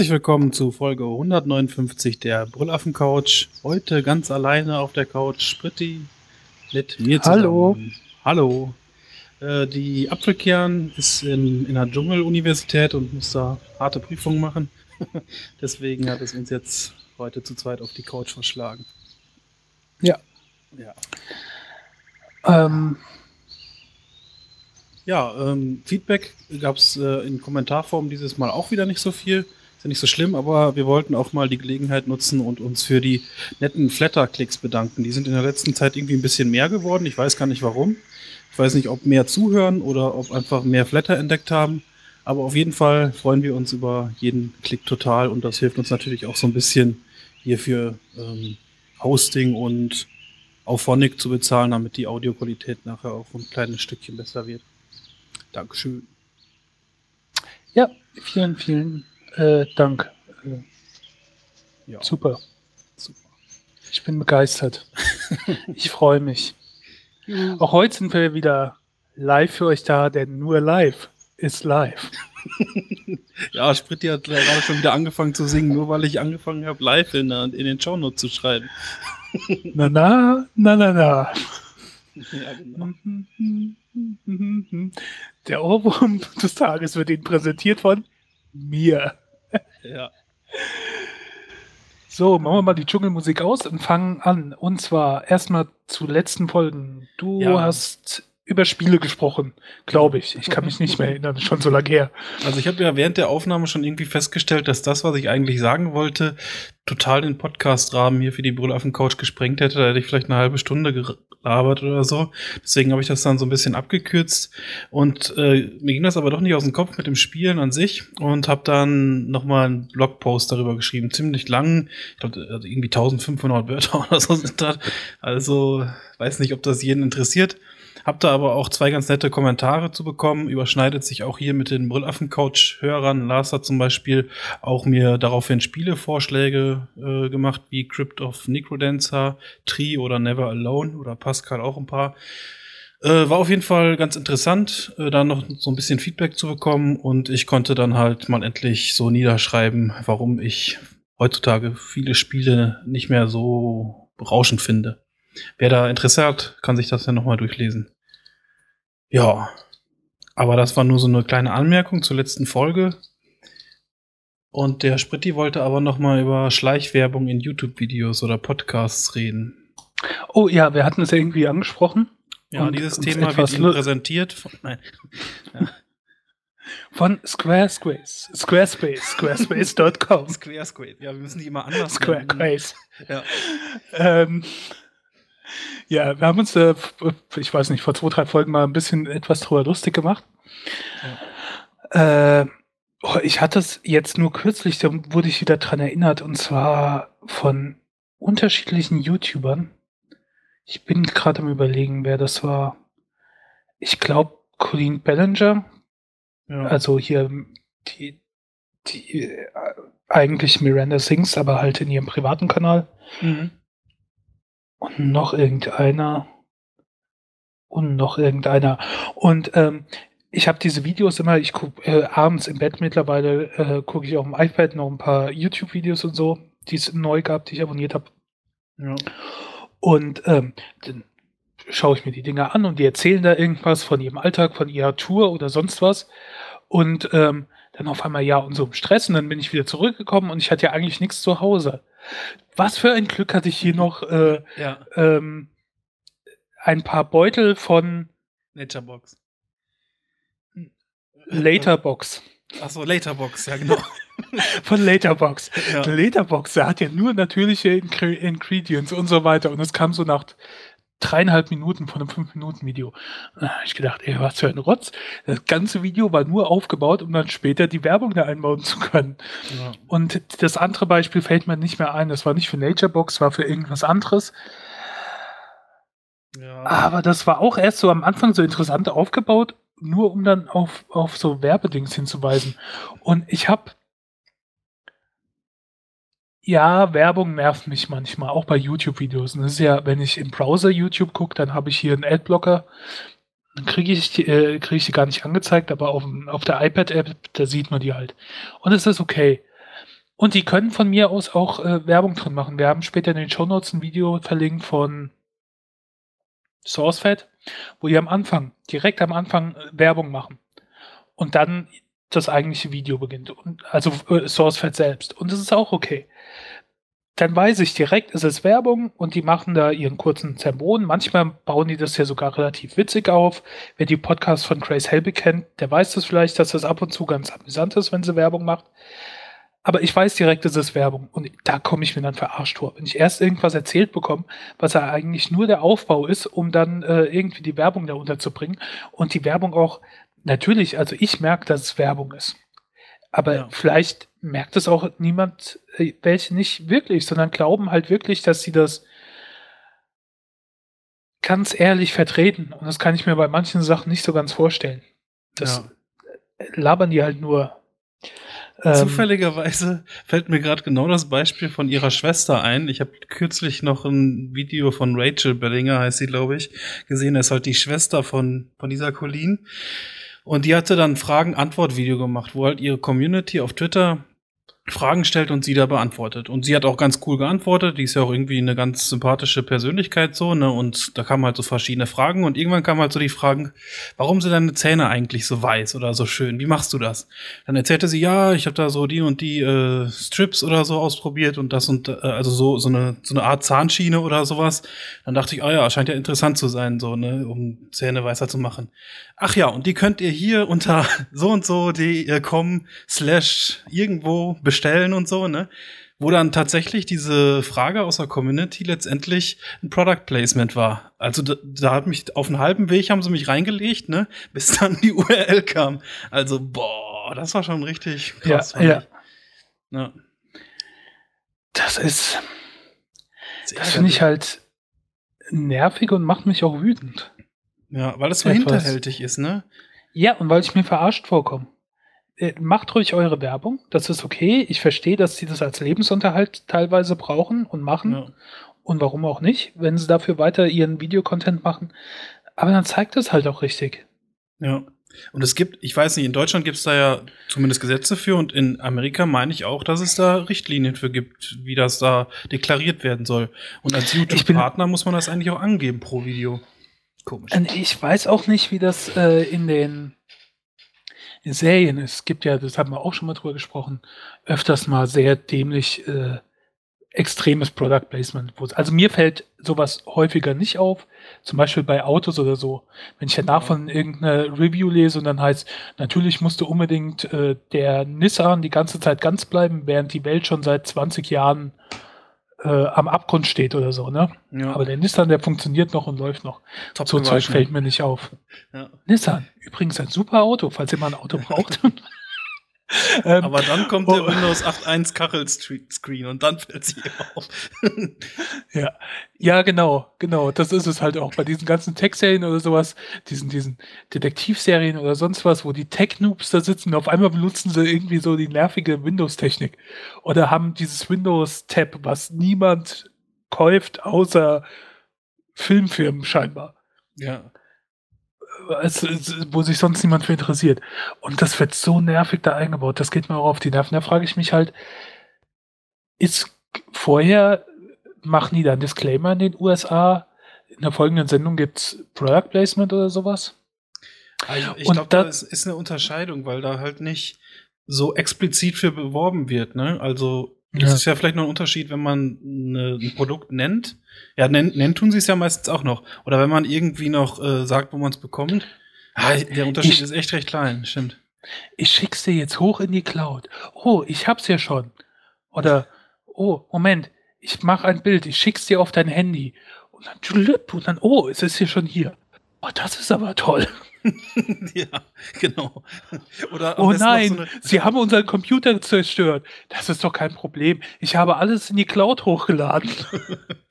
herzlich willkommen zu Folge 159 der Brüllaffen Couch. Heute ganz alleine auf der Couch Spritti mit mir zusammen. Hallo. Hallo. Äh, die Apfelkern ist in, in der Dschungeluniversität und muss da harte Prüfungen machen. Deswegen hat es uns jetzt heute zu zweit auf die Couch verschlagen. Ja. Ja. Ähm, Ja, ähm, Feedback gab es äh, in Kommentarform dieses Mal auch wieder nicht so viel. Ist ja nicht so schlimm, aber wir wollten auch mal die Gelegenheit nutzen und uns für die netten Flatter-Klicks bedanken. Die sind in der letzten Zeit irgendwie ein bisschen mehr geworden. Ich weiß gar nicht warum. Ich weiß nicht, ob mehr zuhören oder ob einfach mehr Flatter entdeckt haben. Aber auf jeden Fall freuen wir uns über jeden Klick total und das hilft uns natürlich auch so ein bisschen hier für ähm, Hosting und Auphonic zu bezahlen, damit die Audioqualität nachher auch ein kleines Stückchen besser wird. Dankeschön. ja, vielen, vielen äh, Dank. Ja, super. super. Ich bin begeistert. ich freue mich. Auch heute sind wir wieder live für euch da, denn nur live ist live. Ja, Spritti hat gerade schon wieder angefangen zu singen, nur weil ich angefangen habe, live in, in den Shownotes zu schreiben. Na, na, na, na, na. Ja, genau. Der Ohrwurm des Tages wird Ihnen präsentiert von mir. Ja. So, machen wir mal die Dschungelmusik aus und fangen an. Und zwar erstmal zu letzten Folgen. Du Ja. hast über Spiele gesprochen, glaube ich. Ich kann mich nicht mehr erinnern, schon so lange her. Also ich habe ja während der Aufnahme schon irgendwie festgestellt, dass das, was ich eigentlich sagen wollte, total den Podcast-Rahmen hier für die Brüllaffen Couch gesprengt hätte. Da hätte ich vielleicht eine halbe Stunde gelabert oder so. Deswegen habe ich das dann so ein bisschen abgekürzt. Und äh, mir ging das aber doch nicht aus dem Kopf mit dem Spielen an sich und habe dann nochmal einen Blogpost darüber geschrieben. Ziemlich lang, ich glaube irgendwie 1500 Wörter oder so sind das. Also weiß nicht, ob das jeden interessiert. Hab da aber auch zwei ganz nette Kommentare zu bekommen. Überschneidet sich auch hier mit den Brüllaffen-Couch-Hörern. Lars hat zum Beispiel auch mir daraufhin Spielevorschläge äh, gemacht, wie Crypt of Necrodancer, Tree oder Never Alone oder Pascal auch ein paar. Äh, war auf jeden Fall ganz interessant, äh, da noch so ein bisschen Feedback zu bekommen und ich konnte dann halt mal endlich so niederschreiben, warum ich heutzutage viele Spiele nicht mehr so berauschend finde. Wer da Interesse hat, kann sich das ja nochmal durchlesen. Ja, aber das war nur so eine kleine Anmerkung zur letzten Folge. Und der Spritti wollte aber nochmal über Schleichwerbung in YouTube-Videos oder Podcasts reden. Oh ja, wir hatten es ja irgendwie angesprochen. Ja, Und dieses Thema wird Ihnen präsentiert. Von, nein. Von Squarespace. Squarespace. Squarespace.com. Square Square. Ja, wir müssen die immer anders. Squarespace. Ja. Ähm, ja, wir haben uns, äh, ich weiß nicht, vor zwei, drei Folgen mal ein bisschen etwas drüber lustig gemacht. Äh, oh, ich hatte es jetzt nur kürzlich, da wurde ich wieder dran erinnert, und zwar von unterschiedlichen YouTubern. Ich bin gerade am überlegen, wer das war. Ich glaube, Colleen Ballinger, ja. also hier die, die äh, eigentlich Miranda Sings, aber halt in ihrem privaten Kanal. mhm. Und noch irgendeiner. Und noch irgendeiner. Und ähm, ich habe diese Videos immer, ich gucke äh, abends im Bett mittlerweile, äh, gucke ich auf dem iPad noch ein paar YouTube-Videos und so, die es neu gab, die ich abonniert habe. ja. Und ähm, dann schaue ich mir die Dinger an und die erzählen da irgendwas von ihrem Alltag, von ihrer Tour oder sonst was. Und ähm, dann auf einmal ja und so im Stress und dann bin ich wieder zurückgekommen und ich hatte ja eigentlich nichts zu Hause. Was für ein Glück hatte ich hier noch äh, ja. ähm, ein paar Beutel von Naturebox. Laterbox. Achso, Laterbox, ja, genau. Von Laterbox. ja. Laterbox, der hat ja nur natürliche Ingre Ingredients und so weiter. Und es kam so nach dreieinhalb Minuten von einem fünf Minuten Video. Da ich gedacht, ey, was für ein Rotz. Das ganze Video war nur aufgebaut, um dann später die Werbung da einbauen zu können. ja. Und das andere Beispiel fällt mir nicht mehr ein. Das war nicht für Naturebox, war für irgendwas anderes. ja. Aber das war auch erst so am Anfang so interessant aufgebaut, nur um dann auf, auf so Werbedings hinzuweisen. Und ich habe ja, Werbung nervt mich manchmal, auch bei YouTube-Videos. Das ist ja, wenn ich im Browser YouTube gucke, dann habe ich hier einen Adblocker Dann kriege ich, die, äh, krieg ich die gar nicht angezeigt, aber auf, auf der iPad-App, da sieht man die halt. Und es ist okay. Und die können von mir aus auch äh, Werbung drin machen. Wir haben später in den Show Notes ein Video verlinkt von SourceFed, wo die am Anfang, direkt am Anfang äh, Werbung machen. Und dann das eigentliche Video beginnt. Und, also äh, SourceFed selbst. Und das ist auch okay dann weiß ich direkt, es ist Werbung und die machen da ihren kurzen Zermon. Manchmal bauen die das ja sogar relativ witzig auf. Wer die Podcasts von Grace Helbig kennt, der weiß das vielleicht, dass das ab und zu ganz amüsant ist, wenn sie Werbung macht. Aber ich weiß direkt, es ist Werbung und da komme ich mir dann verarscht vor. Wenn ich erst irgendwas erzählt bekomme, was ja eigentlich nur der Aufbau ist, um dann äh, irgendwie die Werbung da unterzubringen und die Werbung auch, natürlich, also ich merke, dass es Werbung ist. Aber ja. vielleicht merkt es auch niemand, äh, welche nicht wirklich, sondern glauben halt wirklich, dass sie das ganz ehrlich vertreten. Und das kann ich mir bei manchen Sachen nicht so ganz vorstellen. Das ja. labern die halt nur. Ähm, Zufälligerweise fällt mir gerade genau das Beispiel von ihrer Schwester ein. Ich habe kürzlich noch ein Video von Rachel Bellinger, heißt sie, glaube ich, gesehen. Das ist halt die Schwester von, von dieser Colleen. Und die hatte dann Fragen-Antwort-Video gemacht, wo halt ihre Community auf Twitter Fragen stellt und sie da beantwortet. Und sie hat auch ganz cool geantwortet. Die ist ja auch irgendwie eine ganz sympathische Persönlichkeit so, ne? Und da kamen halt so verschiedene Fragen und irgendwann kamen halt so die Fragen, warum sind deine Zähne eigentlich so weiß oder so schön? Wie machst du das? Dann erzählte sie, ja, ich habe da so die und die äh, Strips oder so ausprobiert und das und äh, also so so eine so eine Art Zahnschiene oder sowas. Dann dachte ich, ah ja, scheint ja interessant zu sein, so ne, um Zähne weißer zu machen. Ach ja, und die könnt ihr hier unter so und so die.com slash irgendwo bestellen und so, ne? Wo dann tatsächlich diese Frage aus der Community letztendlich ein Product Placement war. Also da, da hat mich auf einen halben Weg haben sie mich reingelegt, ne? Bis dann die URL kam. Also, boah, das war schon richtig krass. Ja, ja. ja. Das ist. Das finde ich halt nervig und macht mich auch wütend. Ja, weil es so hinterhältig ist, ne? Ja, und weil ich mir verarscht vorkomme. Äh, macht ruhig eure Werbung, das ist okay. Ich verstehe, dass sie das als Lebensunterhalt teilweise brauchen und machen. Ja. Und warum auch nicht, wenn sie dafür weiter ihren Videocontent machen. Aber dann zeigt es halt auch richtig. Ja. Und es gibt, ich weiß nicht, in Deutschland gibt es da ja zumindest Gesetze für und in Amerika meine ich auch, dass es da Richtlinien für gibt, wie das da deklariert werden soll. Und als YouTube-Partner muss man das eigentlich auch angeben pro Video. Komisch. Ich weiß auch nicht, wie das äh, in den Serien ist. Es gibt ja, das haben wir auch schon mal drüber gesprochen, öfters mal sehr dämlich äh, extremes Product Placement. Also mir fällt sowas häufiger nicht auf, zum Beispiel bei Autos oder so. Wenn ich danach von irgendeiner Review lese und dann heißt, natürlich musste unbedingt äh, der Nissan die ganze Zeit ganz bleiben, während die Welt schon seit 20 Jahren äh, am Abgrund steht oder so, ne? Ja. Aber der Nissan, der funktioniert noch und läuft noch. Top so Zeug fällt mir nicht auf. Ja. Nissan, übrigens ein super Auto, falls ihr mal ein Auto braucht. Ähm, Aber dann kommt der oh. Windows 8.1 Kachel-Screen und dann fällt sie auf. ja. ja, genau, genau. Das ist es halt auch bei diesen ganzen Tech-Serien oder sowas, diesen, diesen Detektivserien oder sonst was, wo die Tech-Noobs da sitzen und auf einmal benutzen sie irgendwie so die nervige Windows-Technik. Oder haben dieses Windows-Tab, was niemand kauft, außer Filmfirmen scheinbar. Ja wo sich sonst niemand für interessiert. Und das wird so nervig da eingebaut. Das geht mir auch auf die Nerven. Da frage ich mich halt, ist vorher, machen die da einen Disclaimer in den USA? In der folgenden Sendung gibt es Product Placement oder sowas? Also ich glaube, da ist, ist eine Unterscheidung, weil da halt nicht so explizit für beworben wird. Ne? Also das ja. ist ja vielleicht noch ein Unterschied, wenn man eine, ein Produkt nennt. Ja, nennen, nennen tun sie es ja meistens auch noch. Oder wenn man irgendwie noch äh, sagt, wo man es bekommt. Ah, der Unterschied ich, ist echt recht klein, stimmt. Ich schick's dir jetzt hoch in die Cloud. Oh, ich hab's ja schon. Oder, oh, Moment, ich mache ein Bild, ich schick's dir auf dein Handy. Und dann, und dann, oh, es ist hier schon hier. Oh, das ist aber toll. ja, genau. Oder oh nein, so Sie haben unseren Computer zerstört. Das ist doch kein Problem. Ich habe alles in die Cloud hochgeladen.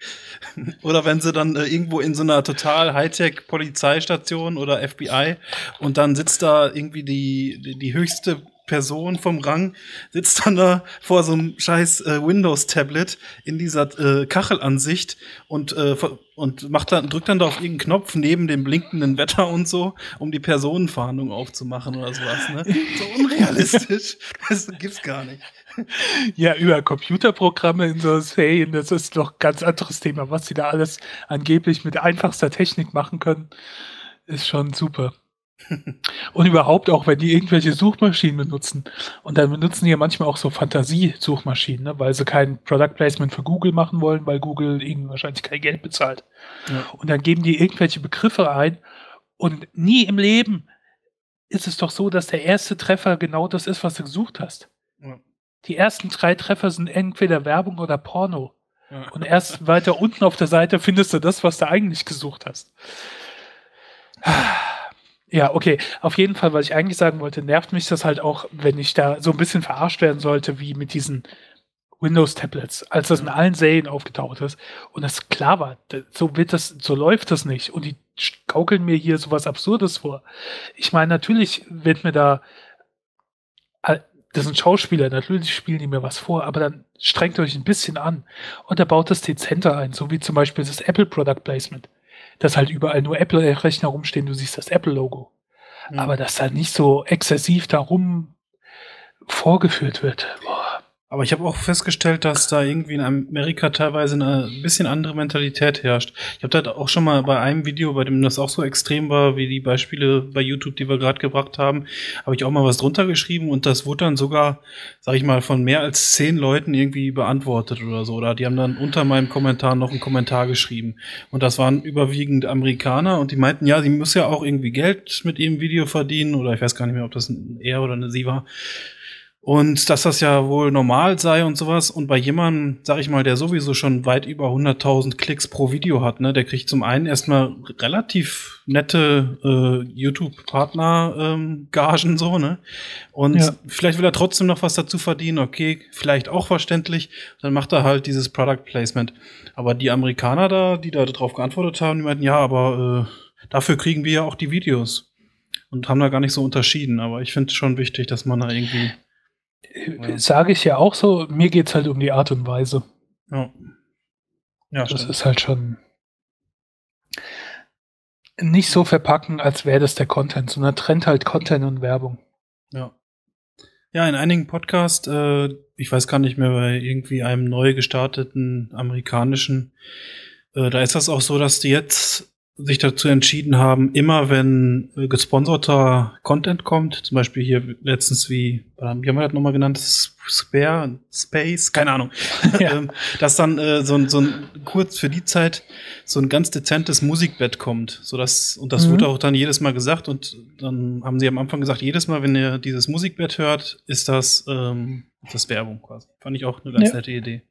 oder wenn sie dann äh, irgendwo in so einer total Hightech-Polizeistation oder FBI und dann sitzt da irgendwie die, die, die höchste Person vom Rang sitzt dann da vor so einem scheiß äh, Windows-Tablet in dieser äh, Kachelansicht und, äh, und macht dann, drückt dann da auf irgendeinen Knopf neben dem blinkenden Wetter und so, um die Personenfahndung aufzumachen oder sowas. Ne? So unrealistisch. das gibt's gar nicht. Ja, über Computerprogramme in so Serien, das ist doch ein ganz anderes Thema. Was sie da alles angeblich mit einfachster Technik machen können, ist schon super. Und überhaupt auch, wenn die irgendwelche Suchmaschinen benutzen. Und dann benutzen die ja manchmal auch so Fantasie-Suchmaschinen, ne? weil sie kein Product Placement für Google machen wollen, weil Google ihnen wahrscheinlich kein Geld bezahlt. Ja. Und dann geben die irgendwelche Begriffe ein und nie im Leben ist es doch so, dass der erste Treffer genau das ist, was du gesucht hast. Ja. Die ersten drei Treffer sind entweder Werbung oder Porno. Ja. Und erst weiter unten auf der Seite findest du das, was du eigentlich gesucht hast. Ja, okay. Auf jeden Fall, was ich eigentlich sagen wollte, nervt mich das halt auch, wenn ich da so ein bisschen verarscht werden sollte, wie mit diesen Windows-Tablets, als das in allen Serien aufgetaucht ist und das klar war, so wird das, so läuft das nicht und die gaukeln mir hier sowas Absurdes vor. Ich meine, natürlich wird mir da, das sind Schauspieler, natürlich spielen die mir was vor, aber dann strengt euch ein bisschen an und er baut das dezenter ein, so wie zum Beispiel das Apple Product Placement dass halt überall nur Apple-Rechner rumstehen, du siehst das Apple-Logo. Mhm. Aber dass da nicht so exzessiv darum vorgeführt wird. Boah. Aber ich habe auch festgestellt, dass da irgendwie in Amerika teilweise eine bisschen andere Mentalität herrscht. Ich habe da auch schon mal bei einem Video, bei dem das auch so extrem war, wie die Beispiele bei YouTube, die wir gerade gebracht haben, habe ich auch mal was drunter geschrieben und das wurde dann sogar, sag ich mal, von mehr als zehn Leuten irgendwie beantwortet oder so. Oder die haben dann unter meinem Kommentar noch einen Kommentar geschrieben. Und das waren überwiegend Amerikaner und die meinten, ja, sie muss ja auch irgendwie Geld mit ihrem Video verdienen oder ich weiß gar nicht mehr, ob das ein er oder eine sie war. Und dass das ja wohl normal sei und sowas. Und bei jemandem, sag ich mal, der sowieso schon weit über 100.000 Klicks pro Video hat, ne, der kriegt zum einen erstmal relativ nette äh, YouTube-Partner-Gagen ähm, so, ne? Und ja. vielleicht will er trotzdem noch was dazu verdienen, okay, vielleicht auch verständlich. Dann macht er halt dieses Product Placement. Aber die Amerikaner da, die da drauf geantwortet haben, die meinten, ja, aber äh, dafür kriegen wir ja auch die Videos. Und haben da gar nicht so unterschieden. Aber ich finde es schon wichtig, dass man da irgendwie ja. Sage ich ja auch so, mir geht es halt um die Art und Weise. Ja. Ja, das stimmt. ist halt schon nicht so verpacken, als wäre das der Content, sondern trennt halt Content und Werbung. Ja. Ja, in einigen Podcasts, äh, ich weiß gar nicht mehr, bei irgendwie einem neu gestarteten amerikanischen, äh, da ist das auch so, dass die jetzt sich dazu entschieden haben, immer wenn äh, gesponserter Content kommt, zum Beispiel hier letztens wie, wie haben wir das nochmal genannt? Spare, Space, keine Ahnung, ja. Ähm, dass dann äh, so, ein, so ein kurz für die Zeit so ein ganz dezentes Musikbett kommt, so dass und das mhm. wurde auch dann jedes Mal gesagt und dann haben sie am Anfang gesagt, jedes Mal, wenn ihr dieses Musikbett hört, ist das ähm, das Werbung quasi. Fand ich auch eine ganz ja. nette Idee.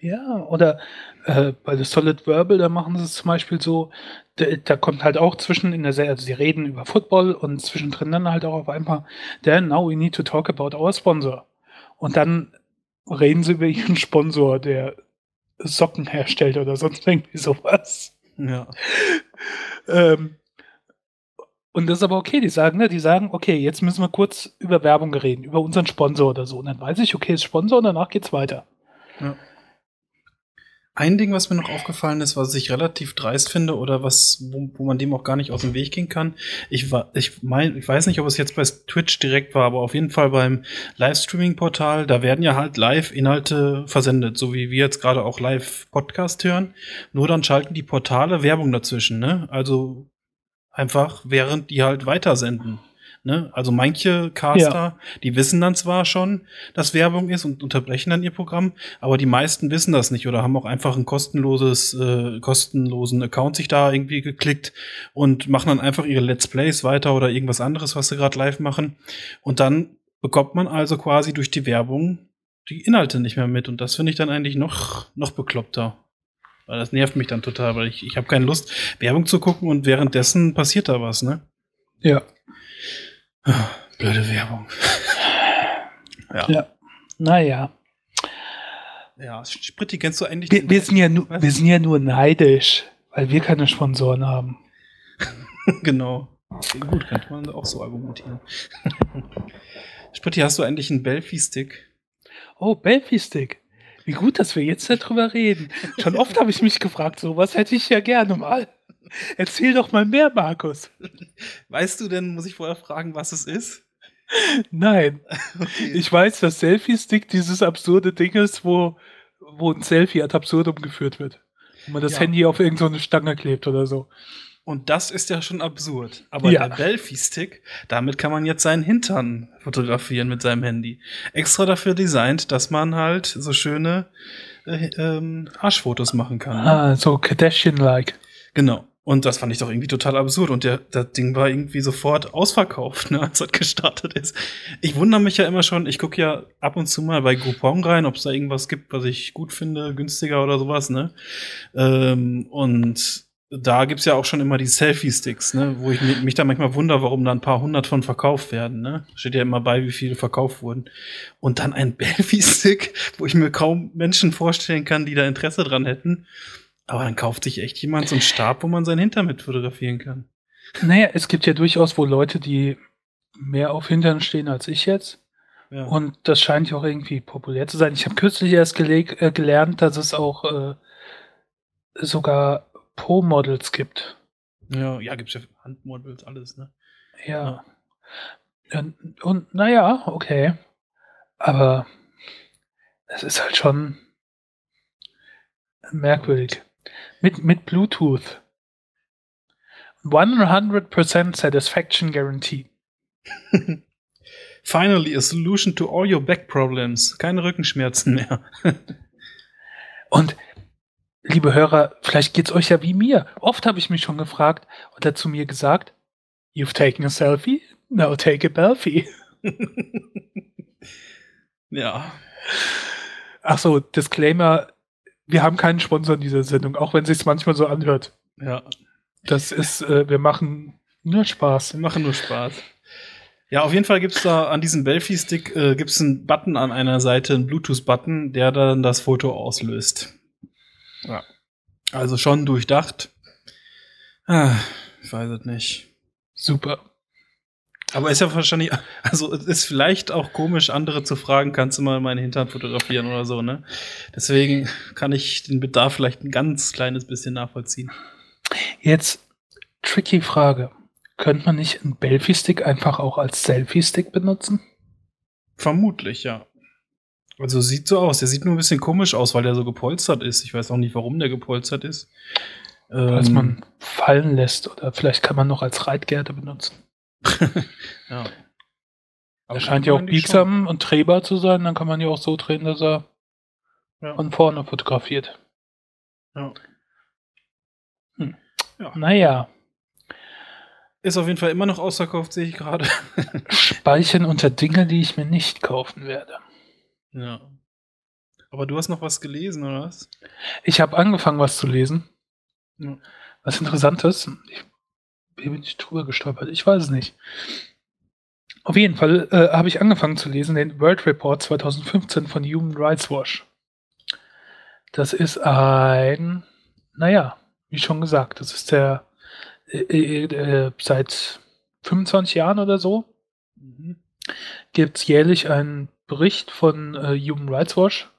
Ja, oder äh, bei The Solid Verbal, da machen sie es zum Beispiel so, da, da kommt halt auch zwischen in der Serie, also sie reden über Football und zwischendrin dann halt auch auf einmal, then now we need to talk about our sponsor. Und dann reden sie über ihren Sponsor, der Socken herstellt oder sonst irgendwie sowas. Ja. ähm, und das ist aber okay, die sagen, ne, die sagen, okay, jetzt müssen wir kurz über Werbung reden, über unseren Sponsor oder so. Und dann weiß ich, okay, ist Sponsor und danach geht's weiter. Ja. Ein Ding, was mir noch aufgefallen ist, was ich relativ dreist finde oder was, wo, wo man dem auch gar nicht aus dem Weg gehen kann. Ich war, ich mein, ich weiß nicht, ob es jetzt bei Twitch direkt war, aber auf jeden Fall beim Livestreaming-Portal, da werden ja halt Live-Inhalte versendet, so wie wir jetzt gerade auch Live-Podcast hören. Nur dann schalten die Portale Werbung dazwischen, ne? Also einfach, während die halt weitersenden. Ne? Also manche Caster, ja. die wissen dann zwar schon, dass Werbung ist und unterbrechen dann ihr Programm, aber die meisten wissen das nicht oder haben auch einfach ein kostenloses, äh, kostenlosen Account sich da irgendwie geklickt und machen dann einfach ihre Let's Plays weiter oder irgendwas anderes, was sie gerade live machen. Und dann bekommt man also quasi durch die Werbung die Inhalte nicht mehr mit. Und das finde ich dann eigentlich noch, noch bekloppter. Weil das nervt mich dann total, weil ich, ich habe keine Lust, Werbung zu gucken und währenddessen passiert da was, ne? Ja. Blöde Werbung. ja. ja. Naja. Ja, Spritti kennst du eigentlich? Wir, wir, sind ja nur, wir sind ja nur neidisch, weil wir keine Sponsoren haben. genau. Okay, gut, könnte man auch so argumentieren. Spritti, hast du eigentlich einen Belfi-Stick? Oh, Belfi-Stick. Wie gut, dass wir jetzt darüber reden. Schon oft habe ich mich gefragt, sowas hätte ich ja gerne mal. Erzähl doch mal mehr, Markus. Weißt du denn, muss ich vorher fragen, was es ist? Nein. Okay. Ich weiß, dass Selfie-Stick dieses absurde Ding ist, wo, wo ein Selfie ad absurdum geführt wird. Wo man das ja. Handy auf irgendeine so Stange klebt oder so. Und das ist ja schon absurd. Aber ja. der Belfi-Stick, damit kann man jetzt seinen Hintern fotografieren mit seinem Handy. Extra dafür designt, dass man halt so schöne äh, ähm, Arschfotos machen kann. Ne? Ah, so Kardashian-like. Genau. Und das fand ich doch irgendwie total absurd. Und der, das Ding war irgendwie sofort ausverkauft, ne, als das gestartet ist. Ich wundere mich ja immer schon, ich gucke ja ab und zu mal bei Groupon rein, ob es da irgendwas gibt, was ich gut finde, günstiger oder sowas, ne? Ähm, und da gibt's ja auch schon immer die Selfie-Sticks, ne, wo ich mich da manchmal wundere, warum da ein paar hundert von verkauft werden. Ne? Steht ja immer bei, wie viele verkauft wurden. Und dann ein Belfie-Stick, wo ich mir kaum Menschen vorstellen kann, die da Interesse dran hätten. Aber dann kauft sich echt jemand so einen Stab, wo man sein Hintern mit fotografieren kann. Naja, es gibt ja durchaus wohl Leute, die mehr auf Hintern stehen als ich jetzt. Ja. Und das scheint ja auch irgendwie populär zu sein. Ich habe kürzlich erst äh, gelernt, dass es auch äh, sogar Po-Models gibt. Ja, ja, gibt es ja Handmodels, alles, ne? Ja. ja. Und, und naja, okay. Aber es ist halt schon merkwürdig. Mit, mit Bluetooth. 100% Satisfaction Guarantee. Finally, a solution to all your back problems. Keine Rückenschmerzen mehr. Und liebe Hörer, vielleicht geht's euch ja wie mir. Oft habe ich mich schon gefragt und er zu mir gesagt, You've taken a selfie? Now take a belfie. ja. Ach so, Disclaimer, wir haben keinen Sponsor in dieser Sendung, auch wenn es sich manchmal so anhört. Ja. Das ist, äh, wir machen nur Spaß. Wir machen nur Spaß. Ja, auf jeden Fall gibt's da an diesem Belfie-Stick äh, gibt's einen Button an einer Seite, einen Bluetooth-Button, der dann das Foto auslöst. Ja. Also schon durchdacht. Ah, ich weiß es nicht. Super. Aber ist ja wahrscheinlich, also es ist vielleicht auch komisch, andere zu fragen, kannst du mal meinen Hintern fotografieren oder so, ne? Deswegen kann ich den Bedarf vielleicht ein ganz kleines bisschen nachvollziehen. Jetzt tricky Frage. Könnte man nicht einen Belfie-Stick einfach auch als Selfie-Stick benutzen? Vermutlich, ja. Also sieht so aus. Der sieht nur ein bisschen komisch aus, weil der so gepolstert ist. Ich weiß auch nicht, warum der gepolstert ist. Falls ähm, man fallen lässt oder vielleicht kann man noch als Reitgerte benutzen. Ja. Er scheint ja auch biegsam und drehbar zu sein. Dann kann man ja auch so drehen, dass er ja. von vorne fotografiert. Ja. Hm. ja. Naja. Ist auf jeden Fall immer noch ausverkauft, sehe ich gerade. Speichern unter Dinge, die ich mir nicht kaufen werde. Ja. Aber du hast noch was gelesen, oder was? Ich habe angefangen, was zu lesen. Ja. Was Interessantes. Ich, wie bin ich drüber gestolpert? Ich weiß es nicht. Auf jeden Fall äh, habe ich angefangen zu lesen den World Report 2015 von Human Rights Watch. Das ist ein, naja, wie schon gesagt, das ist der äh, äh, äh seit 25 Jahren oder so mhm. gibt es jährlich einen Bericht von äh, Human Rights Watch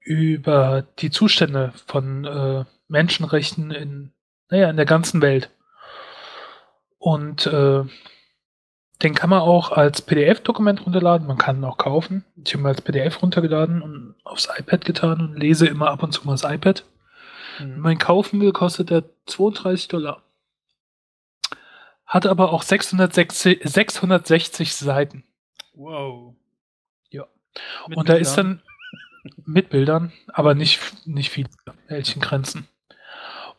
über die Zustände von äh, Menschenrechten in, naja, in der ganzen Welt. Und äh, den kann man auch als PDF-Dokument runterladen, man kann ihn auch kaufen. Ich habe ihn als PDF runtergeladen und aufs iPad getan und lese immer ab und zu mal das iPad. Mhm. Wenn man ihn kaufen will, kostet er 32 Dollar. Hat aber auch 660, 660 Seiten. Wow. Mit und da ist dann mit Bildern, aber nicht, nicht viele Grenzen.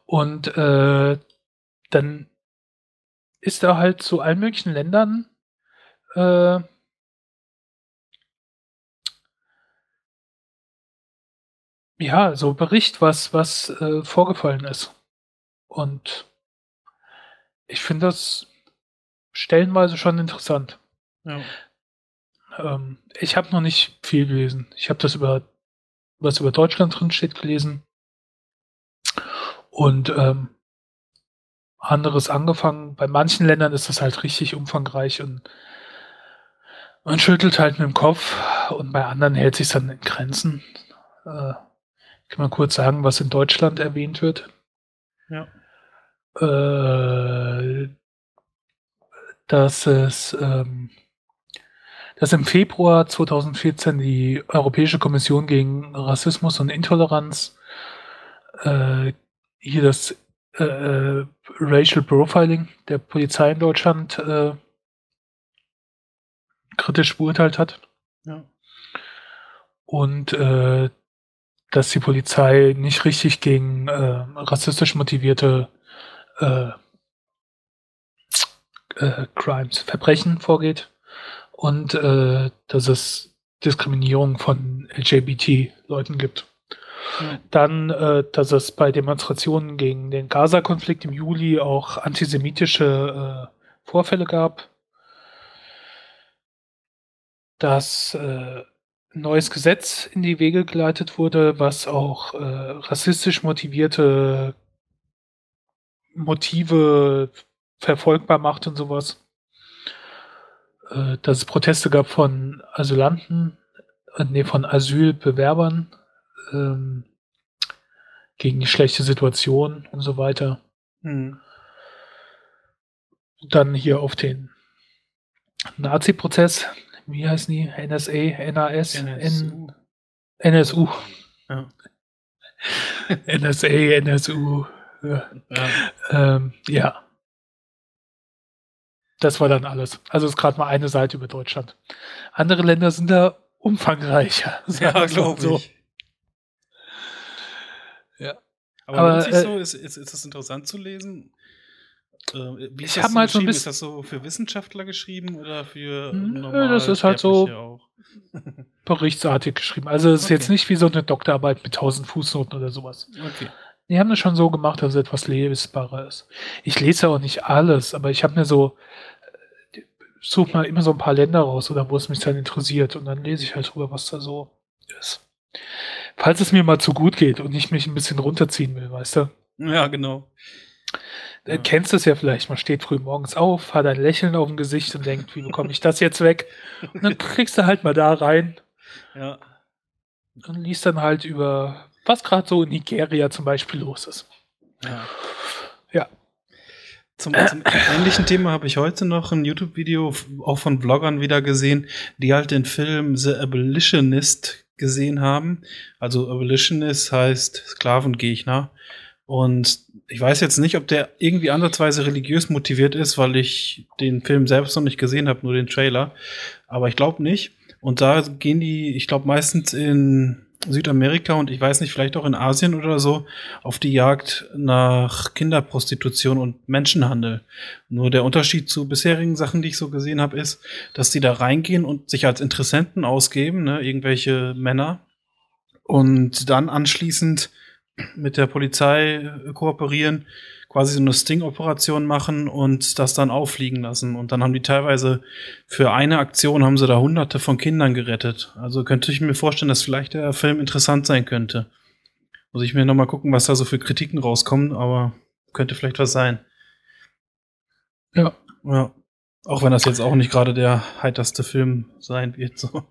Und äh, dann ist da halt zu allen möglichen Ländern äh, ja, so Bericht, was, was äh, vorgefallen ist. Und ich finde das stellenweise schon interessant. Ja. Ähm, ich habe noch nicht viel gelesen. Ich habe das über, was über Deutschland drin steht, gelesen. Und ähm, anderes angefangen. Bei manchen Ländern ist das halt richtig umfangreich und man schüttelt halt mit dem Kopf und bei anderen hält sich dann in Grenzen. Äh, kann man kurz sagen, was in Deutschland erwähnt wird? Ja. Äh, dass es ähm, dass im Februar 2014 die Europäische Kommission gegen Rassismus und Intoleranz äh, hier das äh, äh Racial Profiling der Polizei in Deutschland äh, kritisch beurteilt hat. Ja. Und äh, dass die Polizei nicht richtig gegen äh, rassistisch motivierte äh, Crimes, Verbrechen vorgeht und dass es Diskriminierung von LGBT-Leuten gibt. Dann, äh, dass es bei Demonstrationen gegen den Gaza-Konflikt im Juli auch antisemitische äh, Vorfälle gab. Dass äh, neues Gesetz in die Wege geleitet wurde, was auch äh, rassistisch motivierte Motive verfolgbar macht und sowas. Äh, dass es Proteste gab von Asylanten, äh, nee, von Asylbewerbern ähm, gegen schlechte Situation und so weiter. Hm. Dann hier auf den Nazi-Prozess wie heißen die? NSA, NAS, NSU. N NSU. Ja. NSA, NSU. Ja. Ja. Ähm, ja. Das war dann alles. Also ist gerade mal eine Seite über Deutschland. Andere Länder sind da umfangreicher. Ja, glaube ich. Aber, Aber äh, so, ist, ist, ist das interessant zu lesen? Äh, wie ist ich das so halt so ein Ist das so für Wissenschaftler geschrieben oder für Nö, Das ist halt so berichtsartig geschrieben. Also es ist okay. jetzt nicht wie so eine Doktorarbeit mit tausend Fußnoten oder sowas. Okay. Die haben das schon so gemacht, dass es etwas lesbarer ist. Ich lese auch nicht alles, aber ich habe mir so äh, suche mal immer so ein paar Länder raus oder wo es mich dann interessiert und dann lese ich halt drüber, was da so ist. Falls es mir mal zu gut geht und ich mich ein bisschen runterziehen will, weißt du? Ja, genau. Ja. Kennst du es ja vielleicht, man steht früh morgens auf, hat ein Lächeln auf dem Gesicht und denkt, wie bekomme ich das jetzt weg? Und dann kriegst du halt mal da rein. Ja. Und liest dann halt über, was gerade so in Nigeria zum Beispiel los ist. Ja. Ja. Zum, zum ähnlichen Thema habe ich heute noch ein YouTube-Video auch von Vloggern wieder gesehen, die halt den Film The Abolitionist gesehen haben. Also Abolitionist heißt Sklavengegner. Und ich weiß jetzt nicht, ob der irgendwie ansatzweise religiös motiviert ist, weil ich den Film selbst noch nicht gesehen habe, nur den Trailer. Aber ich glaube nicht. Und da gehen die, ich glaube meistens in Südamerika und ich weiß nicht, vielleicht auch in Asien oder so, auf die Jagd nach Kinderprostitution und Menschenhandel. Nur der Unterschied zu bisherigen Sachen, die ich so gesehen habe, ist, dass die da reingehen und sich als Interessenten ausgeben, ne, irgendwelche Männer, und dann anschließend mit der Polizei kooperieren, quasi so eine Sting-Operation machen und das dann auffliegen lassen. Und dann haben die teilweise für eine Aktion haben sie da hunderte von Kindern gerettet. Also könnte ich mir vorstellen, dass vielleicht der Film interessant sein könnte. Muss ich mir nochmal gucken, was da so für Kritiken rauskommen, aber könnte vielleicht was sein. Ja. Ja. Auch wenn das jetzt auch nicht gerade der heiterste Film sein wird, so.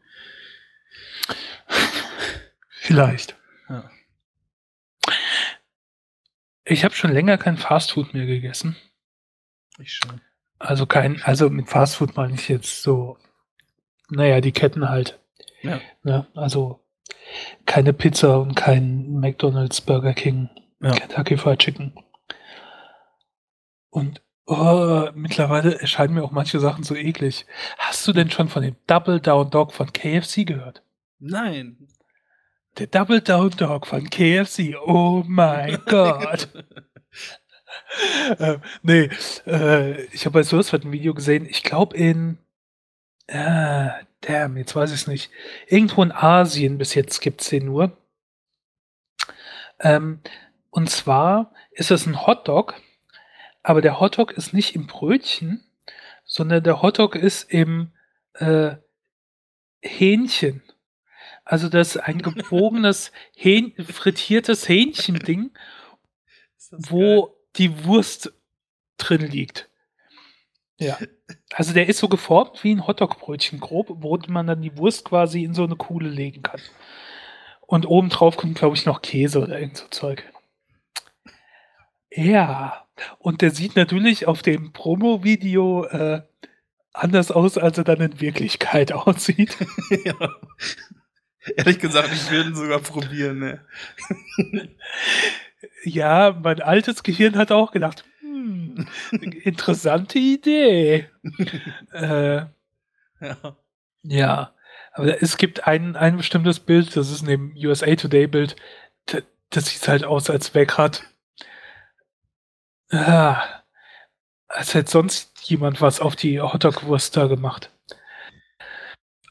Vielleicht. Ja. Ich habe schon länger kein Fastfood mehr gegessen. Ich schon. Also kein, also mit Fastfood meine ich jetzt so, naja, die Ketten halt. Ja. ja also keine Pizza und kein McDonald's, Burger King, ja. Kentucky Fried Chicken. Und oh, mittlerweile erscheinen mir auch manche Sachen so eklig. Hast du denn schon von dem Double Down Dog von KFC gehört? Nein. Der Double Down Dog von KFC. Oh mein Gott. äh, nee, äh, ich habe bei Source ein Video gesehen. Ich glaube in. Äh, damn, jetzt weiß ich es nicht. Irgendwo in Asien bis jetzt gibt es den nur. Ähm, und zwar ist es ein Hotdog, aber der Hotdog ist nicht im Brötchen, sondern der Hotdog ist im äh, Hähnchen. Also das ist ein gebogenes, Hähn, frittiertes Hähnchending, wo geil. die Wurst drin liegt. Ja. Also der ist so geformt wie ein Hotdog-Brötchen grob, wo man dann die Wurst quasi in so eine Kuhle legen kann. Und obendrauf kommt, glaube ich, noch Käse oder irgend so Zeug. Ja. Und der sieht natürlich auf dem Promo-Video äh, anders aus, als er dann in Wirklichkeit aussieht. ja. Ehrlich gesagt, ich würde ihn sogar probieren. Ne? ja, mein altes Gehirn hat auch gedacht, hm, interessante Idee. äh, ja. ja, aber es gibt ein, ein bestimmtes Bild, das ist neben USA Today Bild, das, das sieht halt aus, als wäre gerade, äh, als hätte sonst jemand was auf die Hotdog-Wurst da gemacht.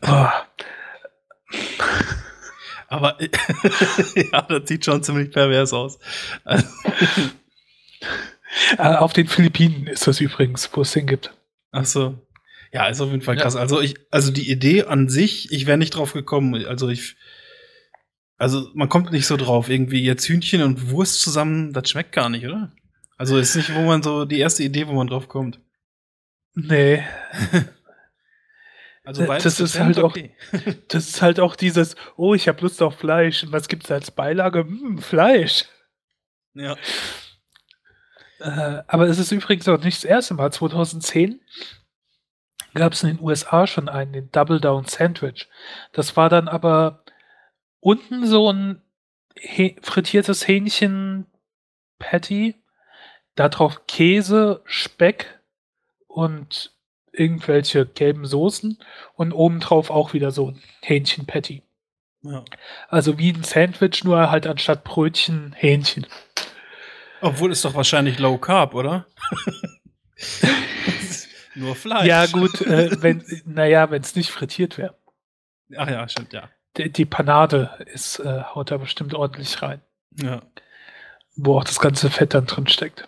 Oh. Aber ja, das sieht schon ziemlich pervers aus. Äh, auf den Philippinen ist das übrigens, wo es den gibt. Ach so. Ja, ist auf jeden Fall krass. Ja. Also ich, also die Idee an sich, ich wäre nicht drauf gekommen. Also ich, also man kommt nicht so drauf. Irgendwie jetzt Hühnchen und Wurst zusammen, das schmeckt gar nicht, oder? Also ist nicht, wo man so die erste Idee, wo man drauf kommt. Nee. Also das ist halt okay. auch, das ist halt auch dieses, oh, ich habe Lust auf Fleisch. Was gibt's als Beilage? Hm, Fleisch. Ja. Äh, aber es ist übrigens auch nicht das erste Mal. 2010 gab es in den USA schon einen, den Double Down Sandwich. Das war dann aber unten so ein He frittiertes Hähnchen Patty, darauf Käse, Speck und irgendwelche gelben Soßen und obendrauf auch wieder so ein Hähnchen-Patty. Ja. Also wie ein Sandwich, nur halt anstatt Brötchen Hähnchen. Obwohl ist doch wahrscheinlich Low Carb, oder? nur Fleisch. Ja, gut, äh, wenn, naja, wenn es nicht frittiert wäre. Ach ja, stimmt, ja. Die, die Panade ist, äh, haut da bestimmt ordentlich rein. Ja. Wo auch das ganze Fett dann drin steckt.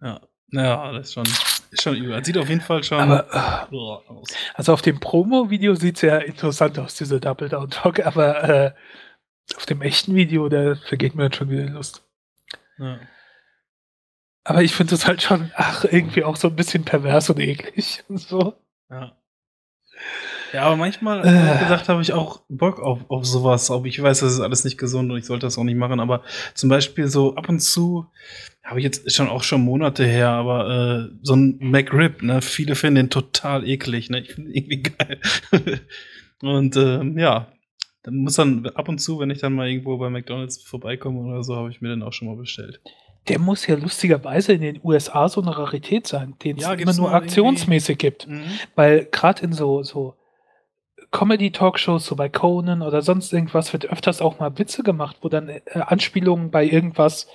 Ja, naja, das ist schon, ist schon übel. Sieht auf jeden Fall schon aber, äh, aus. Also auf dem Promo-Video sieht es ja interessant aus, diese Double Down Talk, aber äh, auf dem echten Video, da vergeht mir dann schon wieder Lust. Ja. Aber ich finde es halt schon, ach, irgendwie auch so ein bisschen pervers und eklig und so. Ja. Ja, aber manchmal, äh. gesagt, habe ich auch Bock auf, auf sowas. Auch ich weiß, das ist alles nicht gesund und ich sollte das auch nicht machen, aber zum Beispiel so ab und zu, habe ich jetzt schon auch schon Monate her, aber äh, so ein McRib, ne, viele finden den total eklig, ne? Ich finde irgendwie geil. und äh, ja, dann muss dann ab und zu, wenn ich dann mal irgendwo bei McDonalds vorbeikomme oder so, habe ich mir den auch schon mal bestellt. Der muss ja lustigerweise in den USA so eine Rarität sein, den es ja, immer nur aktionsmäßig gibt. Mhm. Weil gerade in so, so Comedy-Talkshows, so bei Conan oder sonst irgendwas, wird öfters auch mal Witze gemacht, wo dann äh, Anspielungen bei irgendwas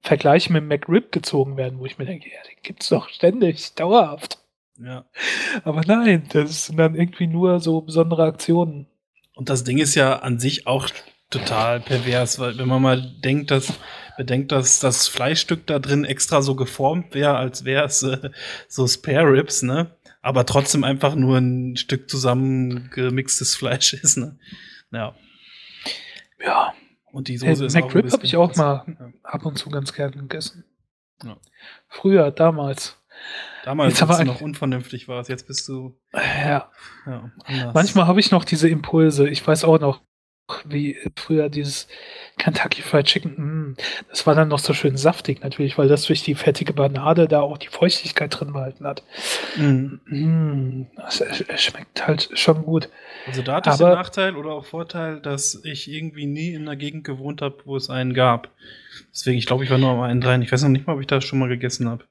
Vergleiche mit McRib gezogen werden, wo ich mir denke, ja, den gibt's doch ständig, dauerhaft. Ja. Aber nein, das sind dann irgendwie nur so besondere Aktionen. Und das Ding ist ja an sich auch total pervers, weil wenn man mal denkt, dass bedenkt, dass das Fleischstück da drin extra so geformt wäre, als wäre es äh, so Spare Ribs, ne? Aber trotzdem einfach nur ein Stück zusammengemixtes Fleisch ist. Ne? Ja. Ja. Und die Soße äh, ist McRib habe ich auch mal ja. ab und zu ganz gerne gegessen. Ja. Früher, damals. Damals, als du noch unvernünftig warst, jetzt bist du. Ja. ja Manchmal habe ich noch diese Impulse. Ich weiß auch noch, wie früher dieses Kentucky Fried Chicken. Mm, das war dann noch so schön saftig natürlich, weil das durch die fettige Banade da auch die Feuchtigkeit drin behalten hat. Mm. Mm, das schmeckt halt schon gut. Also da hat es den Nachteil oder auch Vorteil, dass ich irgendwie nie in einer Gegend gewohnt habe, wo es einen gab. Deswegen, ich glaube, ich war nur am einen rein. Ich weiß noch nicht mal, ob ich das schon mal gegessen habe.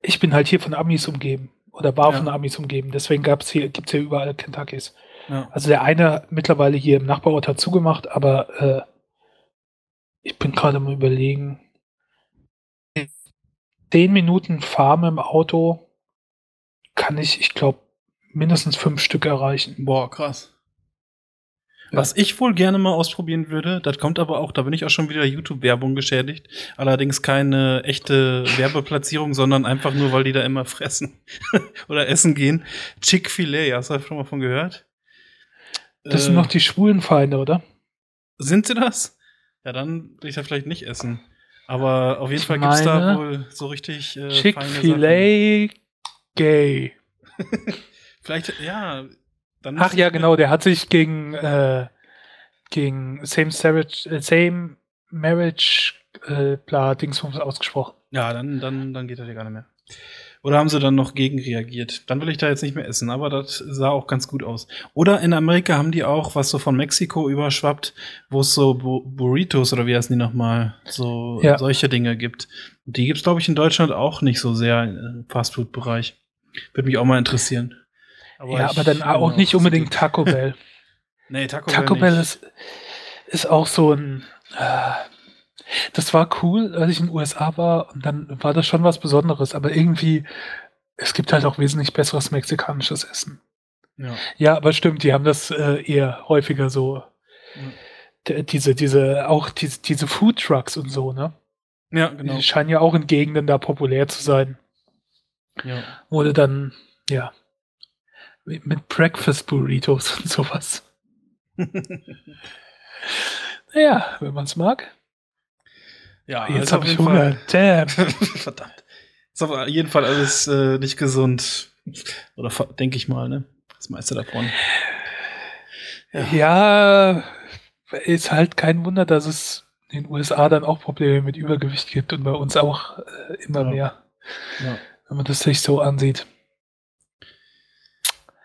Ich bin halt hier von Amis umgeben. Oder war ja. von Amis umgeben. Deswegen gab's hier, gibt's hier überall Kentuckys. Ja. Also der eine mittlerweile hier im Nachbarort hat zugemacht, aber äh, ich bin gerade mal überlegen. Zehn Minuten Farm im Auto kann ich, ich glaube, mindestens fünf Stück erreichen. Boah, krass. Was ich wohl gerne mal ausprobieren würde, das kommt aber auch, da bin ich auch schon wieder YouTube-Werbung geschädigt. Allerdings keine echte Werbeplatzierung, sondern einfach nur, weil die da immer fressen oder essen gehen. Chick-fil-A, hast du schon mal von gehört? Das äh, sind noch die schwulen Feinde, oder? Sind sie das? Ja, dann will ich ja vielleicht nicht essen. Aber auf jeden Ich Fall gibt es da wohl so richtig äh. Chick-fil-A gay. Vielleicht, ja. Dann Ach ja, genau, der hat sich gegen, äh, gegen Same, Marriage, äh, same Marriage äh, bla Dingsbums ausgesprochen. Ja, dann, dann, dann geht das ja gar nicht mehr. Oder haben sie dann noch gegen reagiert? Dann will ich da jetzt nicht mehr essen, aber das sah auch ganz gut aus. Oder in Amerika haben die auch, was so von Mexiko überschwappt, wo es so Bu Burritos oder wie heißen die nochmal, so Ja. solche Dinge gibt. Die gibt's glaube ich, in Deutschland auch nicht so sehr im Fastfood-Bereich. Würde mich auch mal interessieren. ja, ich aber dann bin auch nicht unbedingt Taco Bell. Nee, Taco, Taco Bell, Bell ist, ist auch so ein. Äh, das war cool, als ich in den USA war und dann war das schon was Besonderes, aber irgendwie, es gibt halt auch wesentlich besseres mexikanisches Essen. Ja. Ja, aber stimmt, die haben das äh, eher häufiger so. D- Diese, diese, auch diese, diese Food Trucks und so, ne? ja, genau. Die scheinen ja auch in Gegenden da populär zu sein. Ja. Wurde dann, ja, mit Breakfast Burritos und sowas. Naja, wenn man es mag. Ja, Jetzt ist habe ich Hunger. Damn. Verdammt. Ist auf jeden Fall alles äh, nicht gesund. Oder denke ich mal, ne? Das meiste davon. Ja. ist halt kein Wunder, dass es in den USA dann auch Probleme mit Übergewicht gibt und bei uns auch äh, immer Ja. mehr, Ja. wenn man das sich so ansieht.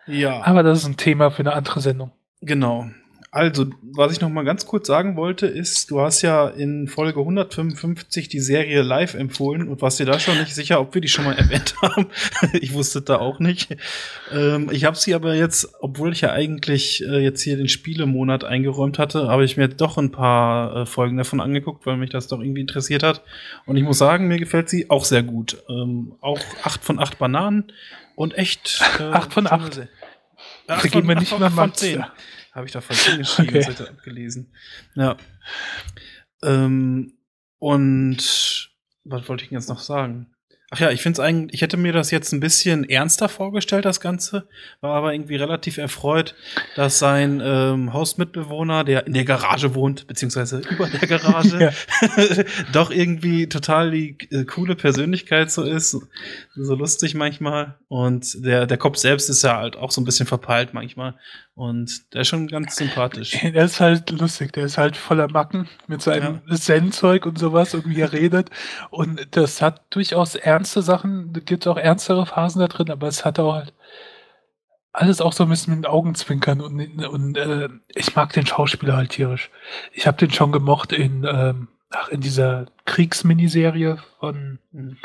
ja. Aber das ist ein Thema für eine andere Sendung. Genau. Also, was ich noch mal ganz kurz sagen wollte, ist, du hast ja in Folge 155 die Serie live empfohlen und warst dir da schon nicht sicher, ob wir die schon mal erwähnt haben. ich wusste da auch nicht. Ähm, ich habe sie aber jetzt, obwohl ich ja eigentlich äh, jetzt hier den Spielemonat eingeräumt hatte, habe ich mir doch ein paar äh, Folgen davon angeguckt, weil mich das doch irgendwie interessiert hat. Und ich muss sagen, mir gefällt sie auch sehr gut. Ähm, auch 8 von 8 Bananen und echt. Äh, Acht von acht. Acht von- mir acht nicht von- mal von Max. 10. Habe ich da falsch hingeschrieben, Okay. das hätte abgelesen. Ja. Ähm, und was wollte ich denn jetzt noch sagen? Ach ja, ich finde es eigentlich, ich hätte mir das jetzt ein bisschen ernster vorgestellt, das Ganze, war aber irgendwie relativ erfreut, dass sein ähm, Hausmitbewohner, der in der Garage wohnt, beziehungsweise über der Garage, doch irgendwie total die äh, coole Persönlichkeit so ist, so lustig manchmal. Und der, der Kopf selbst ist ja halt auch so ein bisschen verpeilt manchmal. Und der ist schon ganz sympathisch. Der ist halt lustig, der ist halt voller Macken mit seinem Zen-Zeug und sowas und wie er redet. Und das hat durchaus ernste Sachen, da gibt auch ernstere Phasen da drin, aber es hat auch halt alles auch so ein bisschen mit den Augenzwinkern und, und äh, ich mag den Schauspieler halt tierisch. Ich habe den schon gemocht in, ähm, ach, in dieser Kriegsminiserie von Hm.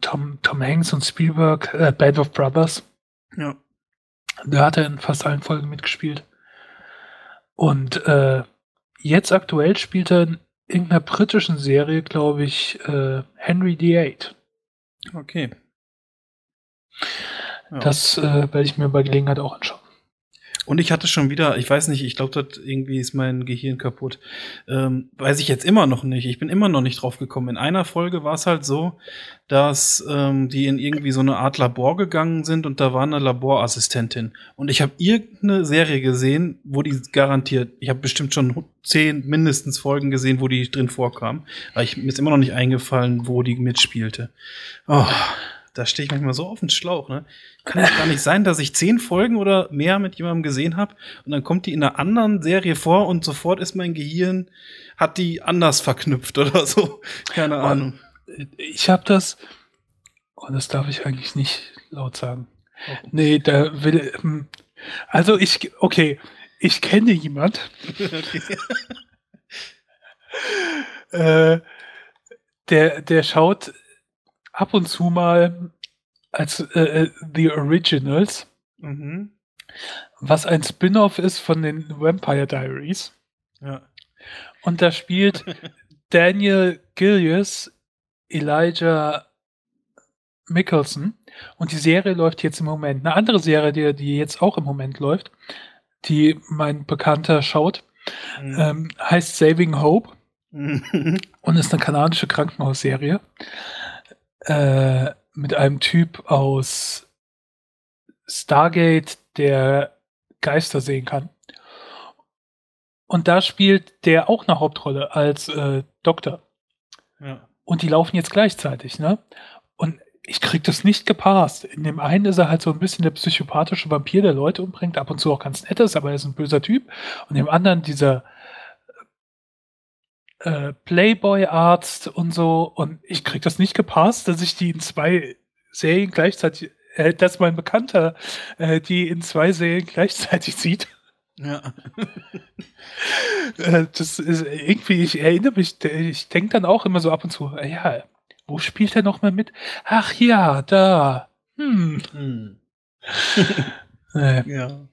Tom, Tom Hanks und Spielberg, äh, Band of Brothers. Ja. Da hat er in fast allen Folgen mitgespielt. Und äh, jetzt aktuell spielt er in irgendeiner britischen Serie, glaube ich, äh, Henry VIII. Okay. Ja. Das äh, werde ich mir bei Gelegenheit auch anschauen. Und ich hatte schon wieder, ich weiß nicht, ich glaube, das irgendwie ist mein Gehirn kaputt. Ähm, weiß ich jetzt immer noch nicht. Ich bin immer noch nicht drauf gekommen. In einer Folge war es halt so, dass ähm, die in irgendwie so eine Art Labor gegangen sind und da war eine Laborassistentin. Und ich habe irgendeine Serie gesehen, wo die garantiert, ich habe bestimmt schon zehn mindestens Folgen gesehen, wo die drin vorkam. Aber ich, mir ist immer noch nicht eingefallen, wo die mitspielte. Oh, da stehe ich manchmal so auf den Schlauch, ne? Kann es gar nicht sein, dass ich zehn Folgen oder mehr mit jemandem gesehen habe und dann kommt die in einer anderen Serie vor und sofort ist mein Gehirn, hat die anders verknüpft oder so. Keine Oh. Ahnung. Ich habe das, oh, das darf ich eigentlich nicht laut sagen. Nee, da will, hm, also ich, okay, ich kenne jemand, okay. äh, der, der schaut ab und zu mal als äh, äh, The Originals, mhm. was ein Spin-off ist von den Vampire Diaries. Ja. Und da spielt Daniel Gillies Elijah Mickelson. Und die Serie läuft jetzt im Moment. Eine andere Serie, die, die jetzt auch im Moment läuft, die mein Bekannter schaut, Mhm. ähm, heißt Saving Hope. Mhm. und ist eine kanadische Krankenhausserie äh, mit einem Typ aus Stargate, der Geister sehen kann. Und da spielt der auch eine Hauptrolle als äh, Doktor. Ja. Und die laufen jetzt gleichzeitig, ne? Und ich krieg das nicht gepasst. In dem einen ist er halt so ein bisschen der psychopathische Vampir, der Leute umbringt, ab und zu auch ganz nett ist, aber er ist ein böser Typ. Und dem anderen dieser äh, Playboy-Arzt und so. Und ich krieg das nicht gepasst, dass ich die in zwei Serien gleichzeitig, äh, dass mein Bekannter äh, die in zwei Serien gleichzeitig sieht. Ja. Äh, das ist irgendwie, ich erinnere mich, ich denke dann auch immer so ab und zu, äh, ja, wo spielt er nochmal mit? Ach ja, da. Hm. Hm. Ja.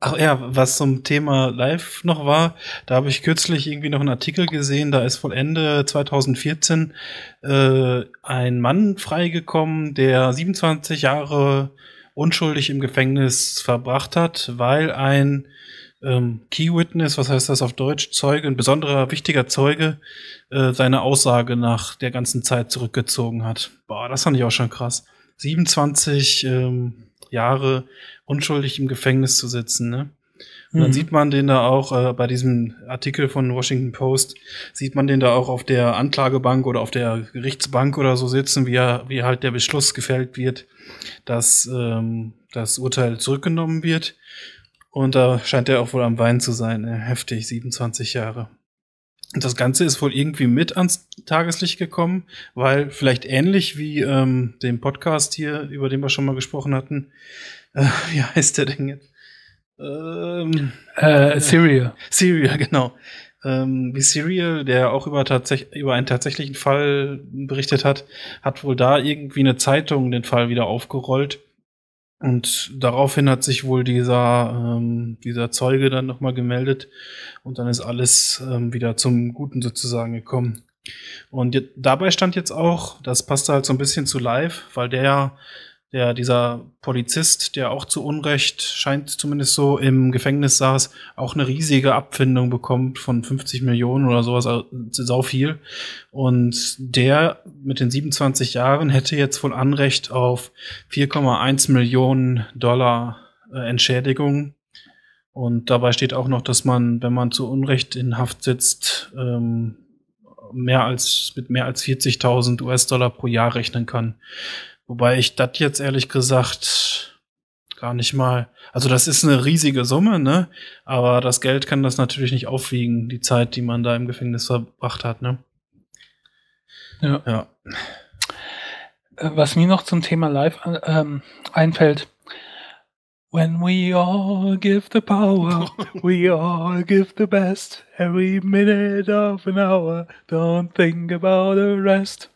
Ach ja, was zum Thema Live noch war, da habe ich kürzlich irgendwie noch einen Artikel gesehen, da ist wohl Ende 2014 äh, ein Mann freigekommen, der 27 Jahre unschuldig im Gefängnis verbracht hat, weil ein ähm, Key Witness, was heißt das auf Deutsch, Zeuge, ein besonderer wichtiger Zeuge, äh, seine Aussage nach der ganzen Zeit zurückgezogen hat. Boah, das fand ich auch schon krass. 27 ähm, Jahre unschuldig im Gefängnis zu sitzen, ne? Und dann Mhm. sieht man den da auch äh, bei diesem Artikel von Washington Post, sieht man den da auch auf der Anklagebank oder auf der Gerichtsbank oder so sitzen, wie, er, wie halt der Beschluss gefällt wird, dass ähm, das Urteil zurückgenommen wird. Und da scheint er auch wohl am Wein zu sein. Ne? Heftig, 27 Jahre. Und das Ganze ist wohl irgendwie mit ans Tageslicht gekommen, weil vielleicht ähnlich wie ähm, dem Podcast hier, über den wir schon mal gesprochen hatten, äh, wie heißt der denn jetzt? Ähm, äh, Syria. Serial, genau. Ähm, wie Serial, der auch über, über einen tatsächlichen Fall berichtet hat, hat wohl da irgendwie eine Zeitung den Fall wieder aufgerollt. Und daraufhin hat sich wohl dieser, ähm, dieser Zeuge dann nochmal gemeldet und dann ist alles ähm, wieder zum Guten sozusagen gekommen. Und dabei stand jetzt auch, das passte halt so ein bisschen zu live, weil der, der, dieser Polizist, der auch zu Unrecht, scheint zumindest so im Gefängnis saß, auch eine riesige Abfindung bekommt von 50 Millionen oder sowas, also sau viel. Und der mit den 27 Jahren hätte jetzt wohl Anrecht auf 4,1 Millionen Dollar äh, Entschädigung. Und dabei steht auch noch, dass man, wenn man zu Unrecht in Haft sitzt, ähm, mehr als, mit mehr als 40.000 US-Dollar pro Jahr rechnen kann. Wobei ich das jetzt ehrlich gesagt gar nicht mal. Also das ist eine riesige Summe, ne? Aber das Geld kann das natürlich nicht aufwiegen, die Zeit, die man da im Gefängnis verbracht hat, ne? Ja. Ja. Äh, Was mir noch zum Thema Live äh, ähm, einfällt. When we all give the power, we all give the best. Every minute of an hour, don't think about the rest.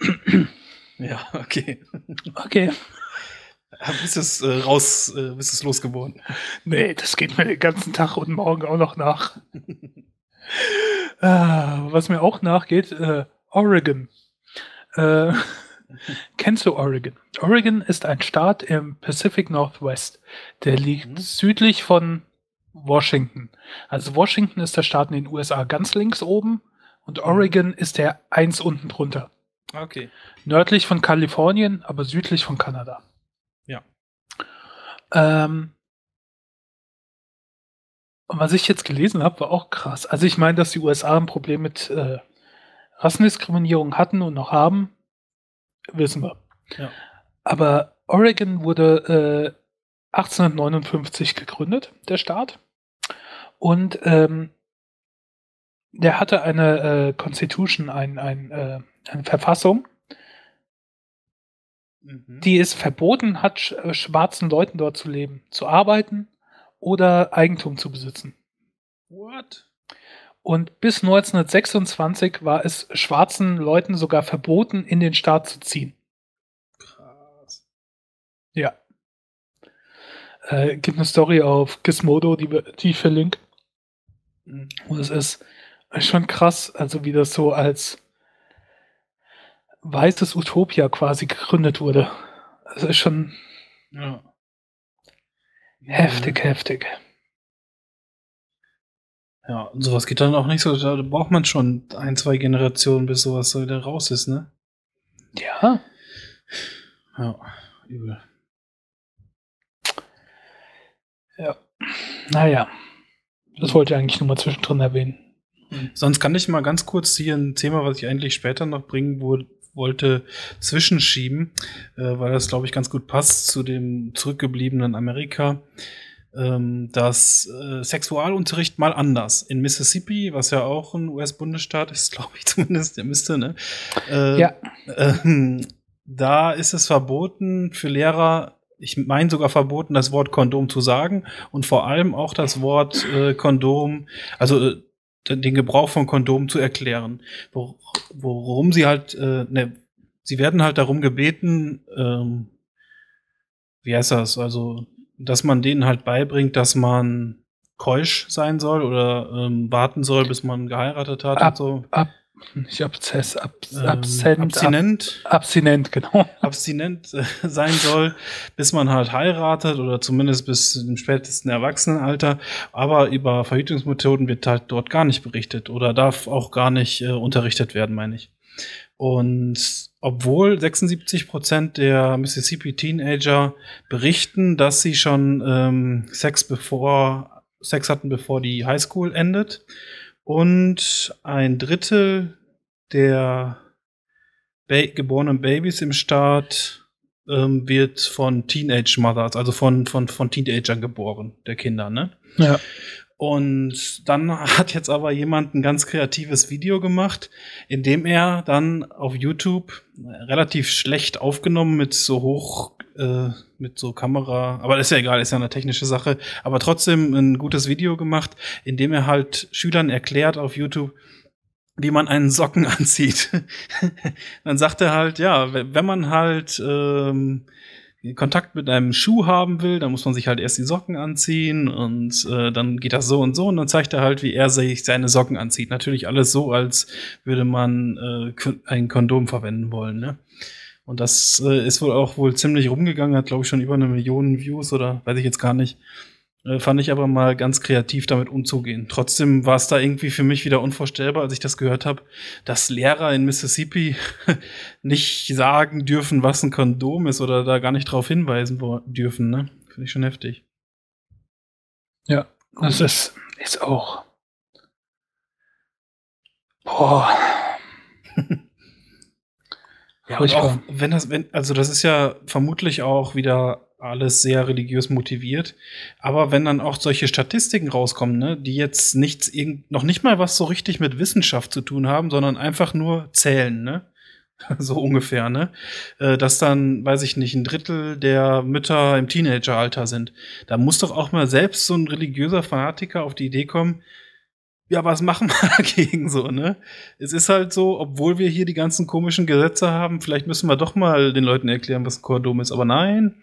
Ja, okay. Okay. Bist es äh, raus, äh, bist es losgeworden. Nee, das geht mir den ganzen Tag und morgen auch noch nach. ah, was mir auch nachgeht, äh, Oregon. Äh, kennst du Oregon? Oregon ist ein Staat im Pacific Northwest. Der liegt Mhm. südlich von Washington. Also Washington ist der Staat in den USA ganz links oben und Oregon ist der eins unten drunter. Okay. Nördlich von Kalifornien, aber südlich von Kanada. Ja. Ähm, und was ich jetzt gelesen habe, war auch krass. Also ich meine, dass die USA ein Problem mit äh, Rassendiskriminierung hatten und noch haben, wissen wir. Ja. Aber Oregon wurde äh, 1859 gegründet, der Staat. Und ähm, der hatte eine äh, Constitution, ein, ein, äh, Verfassung, Mhm. die es verboten hat, äh, schwarzen Leuten dort zu leben, zu arbeiten oder Eigentum zu besitzen. What? Und bis 1926 war es schwarzen Leuten sogar verboten, in den Staat zu ziehen. Krass. Ja. Äh, gibt eine Story auf Gizmodo, die, die ich verlinke. Mhm. Und es ist schon krass, also wie das so als weißes Utopia quasi gegründet wurde. Das ist schon Ja. heftig, heftig. Ja, und sowas geht dann auch nicht so. Da braucht man schon ein, zwei Generationen, bis sowas so wieder raus ist, ne? Ja, Ja, übel. naja. Das wollte ich eigentlich nur mal zwischendrin erwähnen. Sonst kann ich mal ganz kurz hier ein Thema, was ich eigentlich später noch bringen wo, wollte, zwischenschieben, äh, weil das, glaube ich, ganz gut passt zu dem zurückgebliebenen Amerika. Ähm, das äh, Sexualunterricht mal anders. In Mississippi, was ja auch ein US-Bundesstaat ist, glaube ich zumindest, der müsste, ne? Äh, Ja. ähm, da ist es verboten für Lehrer, ich meine sogar verboten, das Wort Kondom zu sagen und vor allem auch das Wort äh, Kondom, also äh, den Gebrauch von Kondom zu erklären. Wor worum sie halt, äh, ne, sie werden halt darum gebeten, ähm, wie heißt das, also, dass man denen halt beibringt, dass man keusch sein soll oder ähm, warten soll, bis man geheiratet hat Ab- und so. Ab, nicht Abzess, ab, Ähm, Absent, abstinent. Ab, abstinent, genau. abstinent äh, sein soll, bis man halt heiratet oder zumindest bis im spätesten Erwachsenenalter. Aber über Verhütungsmethoden wird halt dort gar nicht berichtet oder darf auch gar nicht äh, unterrichtet werden, meine ich. Und obwohl 76 Prozent der Mississippi Teenager berichten, dass sie schon ähm, Sex bevor Sex hatten, bevor die Highschool endet, und ein Drittel der ba geborenen Babys im Staat ähm, wird von Teenage Mothers, also von, von, von Teenagern geboren, der Kinder, ne? Ja. Und dann hat jetzt aber jemand ein ganz kreatives Video gemacht, in dem er dann auf YouTube relativ schlecht aufgenommen mit so hoch, äh, mit so Kamera, aber ist ja egal, ist ja eine technische Sache, aber trotzdem ein gutes Video gemacht, in dem er halt Schülern erklärt auf YouTube, wie man einen Socken anzieht. dann sagt er halt, ja, we- wenn man halt ähm, Kontakt mit einem Schuh haben will, dann muss man sich halt erst die Socken anziehen und äh, dann geht das so und so und dann zeigt er halt, wie er sich seine Socken anzieht. Natürlich alles so, als würde man äh, ein Kondom verwenden wollen, ne? Und das äh, ist wohl auch wohl ziemlich rumgegangen, hat glaube ich schon über eine Million Views oder weiß ich jetzt gar nicht. Äh, fand ich aber mal ganz kreativ damit umzugehen. Trotzdem war es da irgendwie für mich wieder unvorstellbar, als ich das gehört habe, dass Lehrer in Mississippi nicht sagen dürfen, was ein Kondom ist oder da gar nicht drauf hinweisen dürfen. Ne? Finde ich schon heftig. Ja, das ist, ist auch. Boah. Ja, und auch wenn das, wenn, also das ist ja vermutlich auch wieder alles sehr religiös motiviert. Aber wenn dann auch solche Statistiken rauskommen, ne, die jetzt nichts, noch nicht mal was so richtig mit Wissenschaft zu tun haben, sondern einfach nur zählen, ne? So ungefähr, ne? Äh, Dass dann, weiß ich nicht, ein Drittel der Mütter im Teenageralter sind. Da muss doch auch mal selbst so ein religiöser Fanatiker auf die Idee kommen, ja, was machen wir dagegen so, ne? Es ist halt so, obwohl wir hier die ganzen komischen Gesetze haben, vielleicht müssen wir doch mal den Leuten erklären, was ein Kondom ist. Aber nein,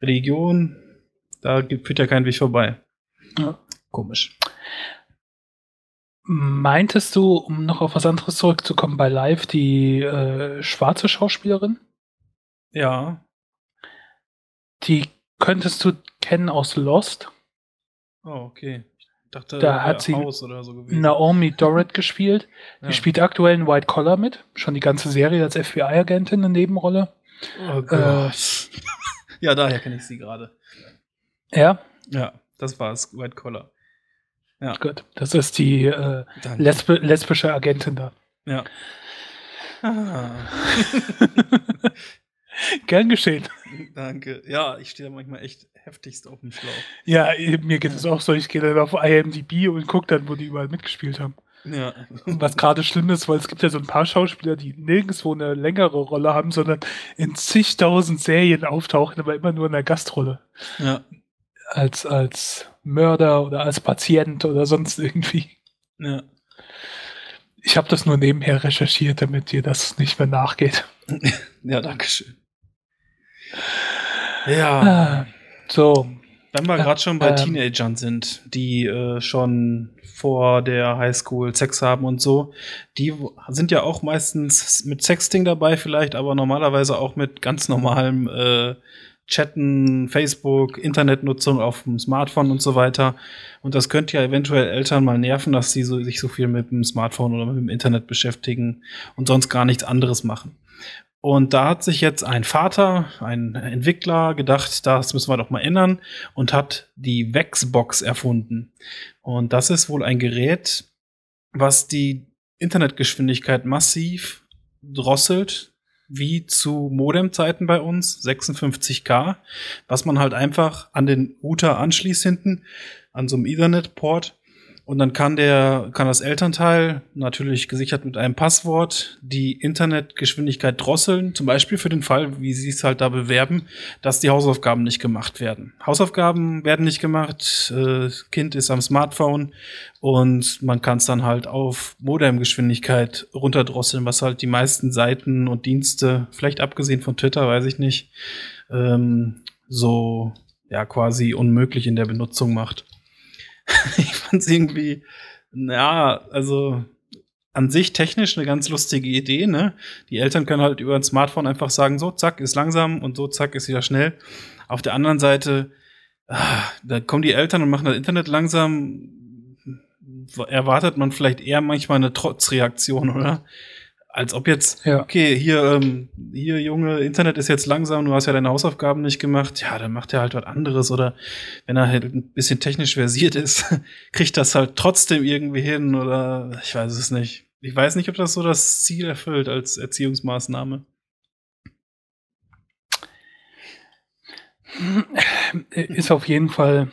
Religion, da gibt- führt ja kein Weg vorbei. Ja. Komisch. Meintest du, um noch auf was anderes zurückzukommen, bei Live die äh, schwarze Schauspielerin? Ja. Die könntest du kennen aus Lost. Oh, okay. Dachte, Da hat sie so. Naomi Dorrit gespielt. Ja. Die spielt aktuell in White Collar mit. Schon die ganze Serie als FBI-Agentin eine Nebenrolle. Oh Gott. ja, daher kenne ich sie gerade. Ja, Ja, das war's. White Collar. Ja, gut. Das ist die äh, lesb lesbische Agentin da. Ja. Ah, Gern geschehen. danke. Ja, ich stehe da manchmal echt heftigst auf dem Schlauch. Ja, mir geht es auch so. Ich gehe dann auf IMDb und gucke dann, wo die überall mitgespielt haben. Ja. Was gerade schlimm ist, weil es gibt ja so ein paar Schauspieler, die nirgendwo eine längere Rolle haben, sondern in zigtausend Serien auftauchen, aber immer nur in der Gastrolle. Ja. Als, als Mörder oder als Patient oder sonst irgendwie. Ja. Ich habe das nur nebenher recherchiert, damit dir das nicht mehr nachgeht. Ja, danke schön. Ja. Ah, so, Wenn wir gerade schon bei Ähm. Teenagern sind, die äh, schon vor der Highschool Sex haben und so, die sind ja auch meistens mit Sexting dabei vielleicht, aber normalerweise auch mit ganz normalem äh, Chatten, Facebook, Internetnutzung auf dem Smartphone und so weiter. Und das könnte ja eventuell Eltern mal nerven, dass sie so, sich so viel mit dem Smartphone oder mit dem Internet beschäftigen und sonst gar nichts anderes machen. Und da hat sich jetzt ein Vater, ein Entwickler gedacht, das müssen wir doch mal ändern und hat die Vexbox erfunden. Und das ist wohl ein Gerät, was die Internetgeschwindigkeit massiv drosselt, wie zu Modemzeiten bei uns, 56K, was man halt einfach an den Router anschließt hinten, an so einem Ethernet-Port und dann kann der, kann das Elternteil, natürlich gesichert mit einem Passwort, die Internetgeschwindigkeit drosseln. Zum Beispiel für den Fall, wie sie es halt da bewerben, dass die Hausaufgaben nicht gemacht werden. Hausaufgaben werden nicht gemacht, äh, Kind ist am Smartphone und man kann es dann halt auf Modemgeschwindigkeit runterdrosseln, was halt die meisten Seiten und Dienste, vielleicht abgesehen von Twitter, weiß ich nicht, ähm, so ja quasi unmöglich in der Benutzung macht. ich fand es irgendwie, ja, also an sich technisch eine ganz lustige Idee, ne? Die Eltern können halt über ein Smartphone einfach sagen, so, zack, ist langsam und so, zack, ist wieder schnell. Auf der anderen Seite, ah, da kommen die Eltern und machen das Internet langsam. Erwartet man vielleicht eher manchmal eine Trotzreaktion, oder? Als ob jetzt, ja. okay, hier, ähm, hier, Junge, Internet ist jetzt langsam, du hast ja deine Hausaufgaben nicht gemacht, ja, dann macht er halt was anderes oder wenn er halt ein bisschen technisch versiert ist, kriegt das halt trotzdem irgendwie hin oder ich weiß es nicht. Ich weiß nicht, ob das so das Ziel erfüllt als Erziehungsmaßnahme. Ist auf jeden Fall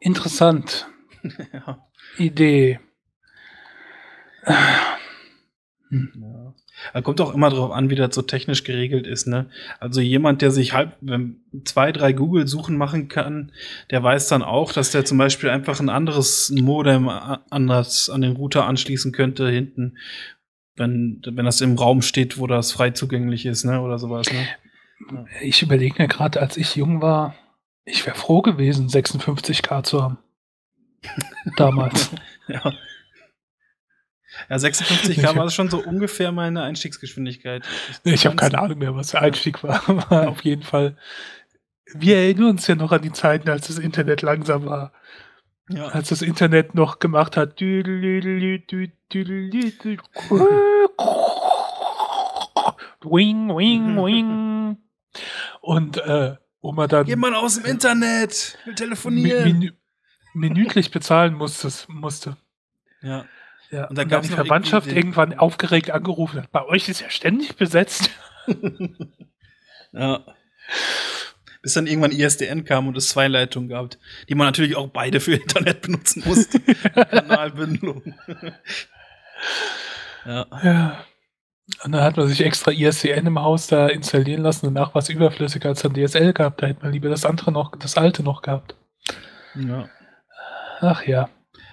interessant. ja. Idee. Ja. Da kommt auch immer darauf an, wie das so technisch geregelt ist. Ne? Also jemand, der sich halb zwei, drei Google-Suchen machen kann, der weiß dann auch, dass der zum Beispiel einfach ein anderes Modem anders an den Router anschließen könnte hinten, wenn, wenn das im Raum steht, wo das frei zugänglich ist, ne? Oder sowas. Ne? Ja. Ich überlege mir gerade, als ich jung war, ich wäre froh gewesen, 56k zu haben. Damals. ja. Ja, 56 K war schon so ungefähr meine Einstiegsgeschwindigkeit. Ich, ich habe keine Ahnung mehr, was der Einstieg war, aber auf jeden Fall. Wir erinnern uns ja noch an die Zeiten, als das Internet langsam war. Ja. Als das Internet noch gemacht hat. Wing, wing, wing. Und äh, wo man dann. Mal aus dem Internet! Will telefonieren! Min minütlich bezahlen musste. musste. Ja. Ja, und dann gab die Verwandtschaft irgendwann aufgeregt angerufen hat, bei euch ist ja ständig besetzt. ja. Bis dann irgendwann ISDN kam und es zwei Leitungen gab, die man natürlich auch beide für Internet benutzen musste. Kanalbündelung. ja. ja. Und dann hat man sich extra ISDN im Haus da installieren lassen. Danach war es überflüssig, als dann DSL gab. Da hätte man lieber das andere noch, das alte noch gehabt. Ja. Ach ja.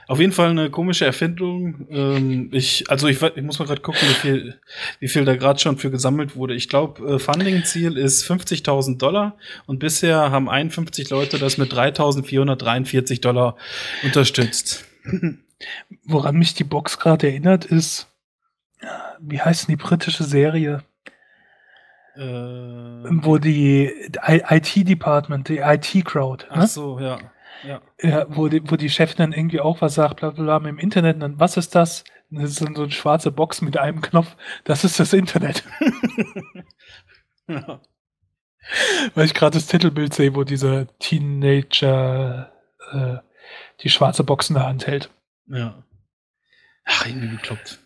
Auf jeden Fall eine komische Erfindung. Ähm, ich, also ich, ich muss mal gerade gucken, wie viel, wie viel da gerade schon für gesammelt wurde. Ich glaube, äh, Funding-Ziel ist 50.000 Dollar und bisher haben 51 Leute das mit 3.443 Dollar unterstützt. Woran mich die Box gerade erinnert, ist, wie heißt denn die britische Serie? Äh, Wo die IT-Department, die IT-Crowd. Ach ne? so, ja. Ja. ja wo, die, wo die Chefin dann irgendwie auch was sagt, bla bla bla im Internet. Und dann, was ist das? Das ist so eine schwarze Box mit einem Knopf. Das ist das Internet. ja. Weil ich gerade das Titelbild sehe, wo dieser Teenager äh, die schwarze Box in der Hand hält. Ja. Ach, irgendwie gekloppt.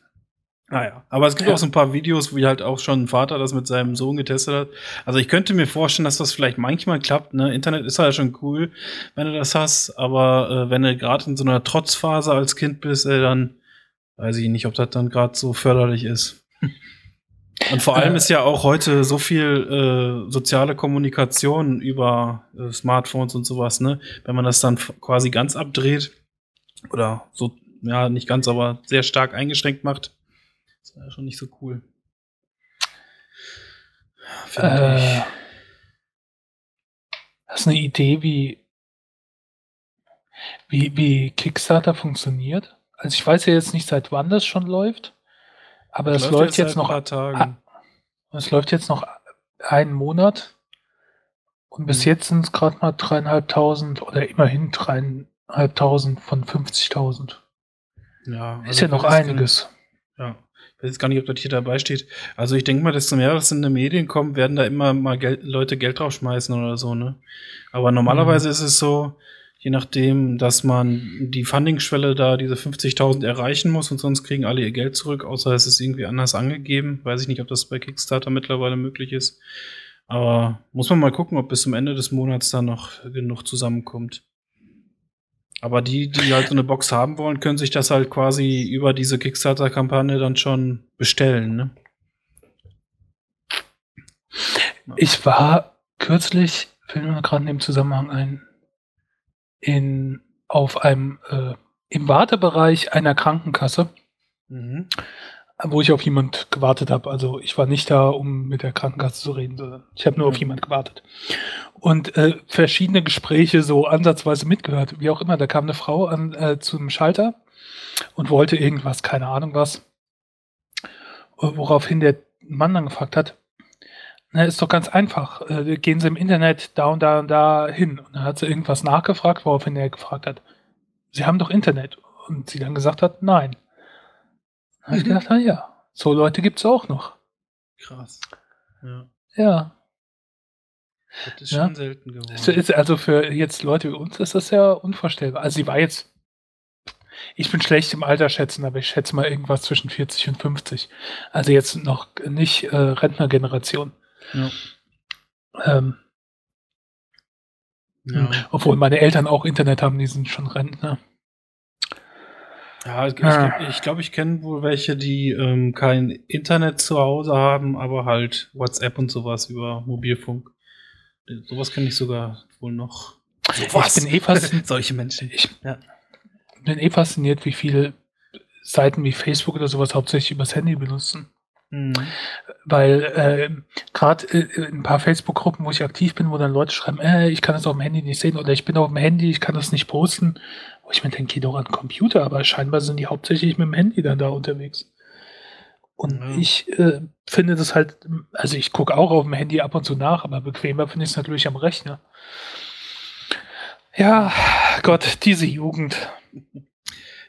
Naja, aber es gibt ja. auch so ein paar Videos, wie halt auch schon ein Vater das mit seinem Sohn getestet hat. Also ich könnte mir vorstellen, dass das vielleicht manchmal klappt. Ne? Internet ist halt schon cool, wenn du das hast, aber äh, wenn du gerade in so einer Trotzphase als Kind bist, äh, dann weiß ich nicht, ob das dann gerade so förderlich ist. Und vor allem äh. ist ja auch heute so viel äh, soziale Kommunikation über äh, Smartphones und sowas, ne? Wenn man das dann quasi ganz abdreht oder so, ja, nicht ganz, aber sehr stark eingeschränkt macht, das war ja schon nicht so cool. Äh, hast du eine Idee, wie, wie, wie Kickstarter funktioniert? Also ich weiß ja jetzt nicht, seit wann das schon läuft, aber das, läuft, läuft jetzt, jetzt noch. Ein Tagen. Es läuft jetzt noch einen Monat und bis hm. jetzt sind es gerade mal dreieinhalbtausend oder immerhin dreieinhalbtausend von 50.000. Ja, also ist ja noch einiges. Ja weiß jetzt gar nicht, ob das hier dabei steht. Also ich denke mal, desto mehr was in den Medien kommt, werden da immer mal Geld, Leute Geld draufschmeißen oder so, ne? Aber normalerweise mhm. ist es so, je nachdem, dass man die Funding-Schwelle da, diese 50.000 erreichen muss und sonst kriegen alle ihr Geld zurück, außer es ist irgendwie anders angegeben. Weiß ich nicht, ob das bei Kickstarter mittlerweile möglich ist. Aber muss man mal gucken, ob bis zum Ende des Monats da noch genug zusammenkommt. Aber die, die halt so eine Box haben wollen, können sich das halt quasi über diese Kickstarter-Kampagne dann schon bestellen, ne? Ich war kürzlich, fällt mir gerade in dem Zusammenhang ein, in, auf einem, äh, im Wartebereich einer Krankenkasse, mhm. Wo ich auf jemand gewartet habe. Also ich war nicht da, um mit der Krankenkasse zu reden, sondern ich habe nur mhm. auf jemand gewartet. Und äh, verschiedene Gespräche so ansatzweise mitgehört. Wie auch immer, da kam eine Frau an äh, zum Schalter und wollte irgendwas, keine Ahnung was. Woraufhin der Mann dann gefragt hat, na, ist doch ganz einfach. Äh, gehen Sie im Internet da und da und da hin. Und dann hat sie irgendwas nachgefragt, woraufhin er gefragt hat, Sie haben doch Internet. Und sie dann gesagt hat, nein. Habe ich mhm. gedacht, na ja, so Leute gibt es auch noch. Krass. Ja. Ja. Das ist ja. schon selten geworden. Also für jetzt Leute wie uns ist das ja unvorstellbar. Also sie war jetzt, ich bin schlecht im Alter schätzen, aber ich schätze mal irgendwas zwischen 40 und 50. Also jetzt noch nicht äh, Rentnergeneration. Ja. Ähm, ja. Obwohl meine Eltern auch Internet haben, die sind schon Rentner. Ja, ich, ah. ich glaube, ich kenne wohl welche, die ähm, kein Internet zu Hause haben, aber halt WhatsApp und sowas über Mobilfunk. Sowas kenne ich sogar wohl noch. Sowas. Ich bin eh fasziniert. Solche Menschen. Ich ja. bin eh fasziniert, wie viele Seiten wie Facebook oder sowas hauptsächlich übers Handy benutzen. Mhm. Weil äh, gerade äh, in ein paar Facebook-Gruppen, wo ich aktiv bin, wo dann Leute schreiben, äh, ich kann das auf dem Handy nicht sehen oder ich bin auf dem Handy, ich kann das nicht posten, wo ich mir denke, geh doch an den Computer, aber scheinbar sind die hauptsächlich mit dem Handy dann da unterwegs. Und mhm. ich äh, finde das halt, also ich gucke auch auf dem Handy ab und zu nach, aber bequemer finde ich es natürlich am Rechner. Ja, Gott, diese Jugend.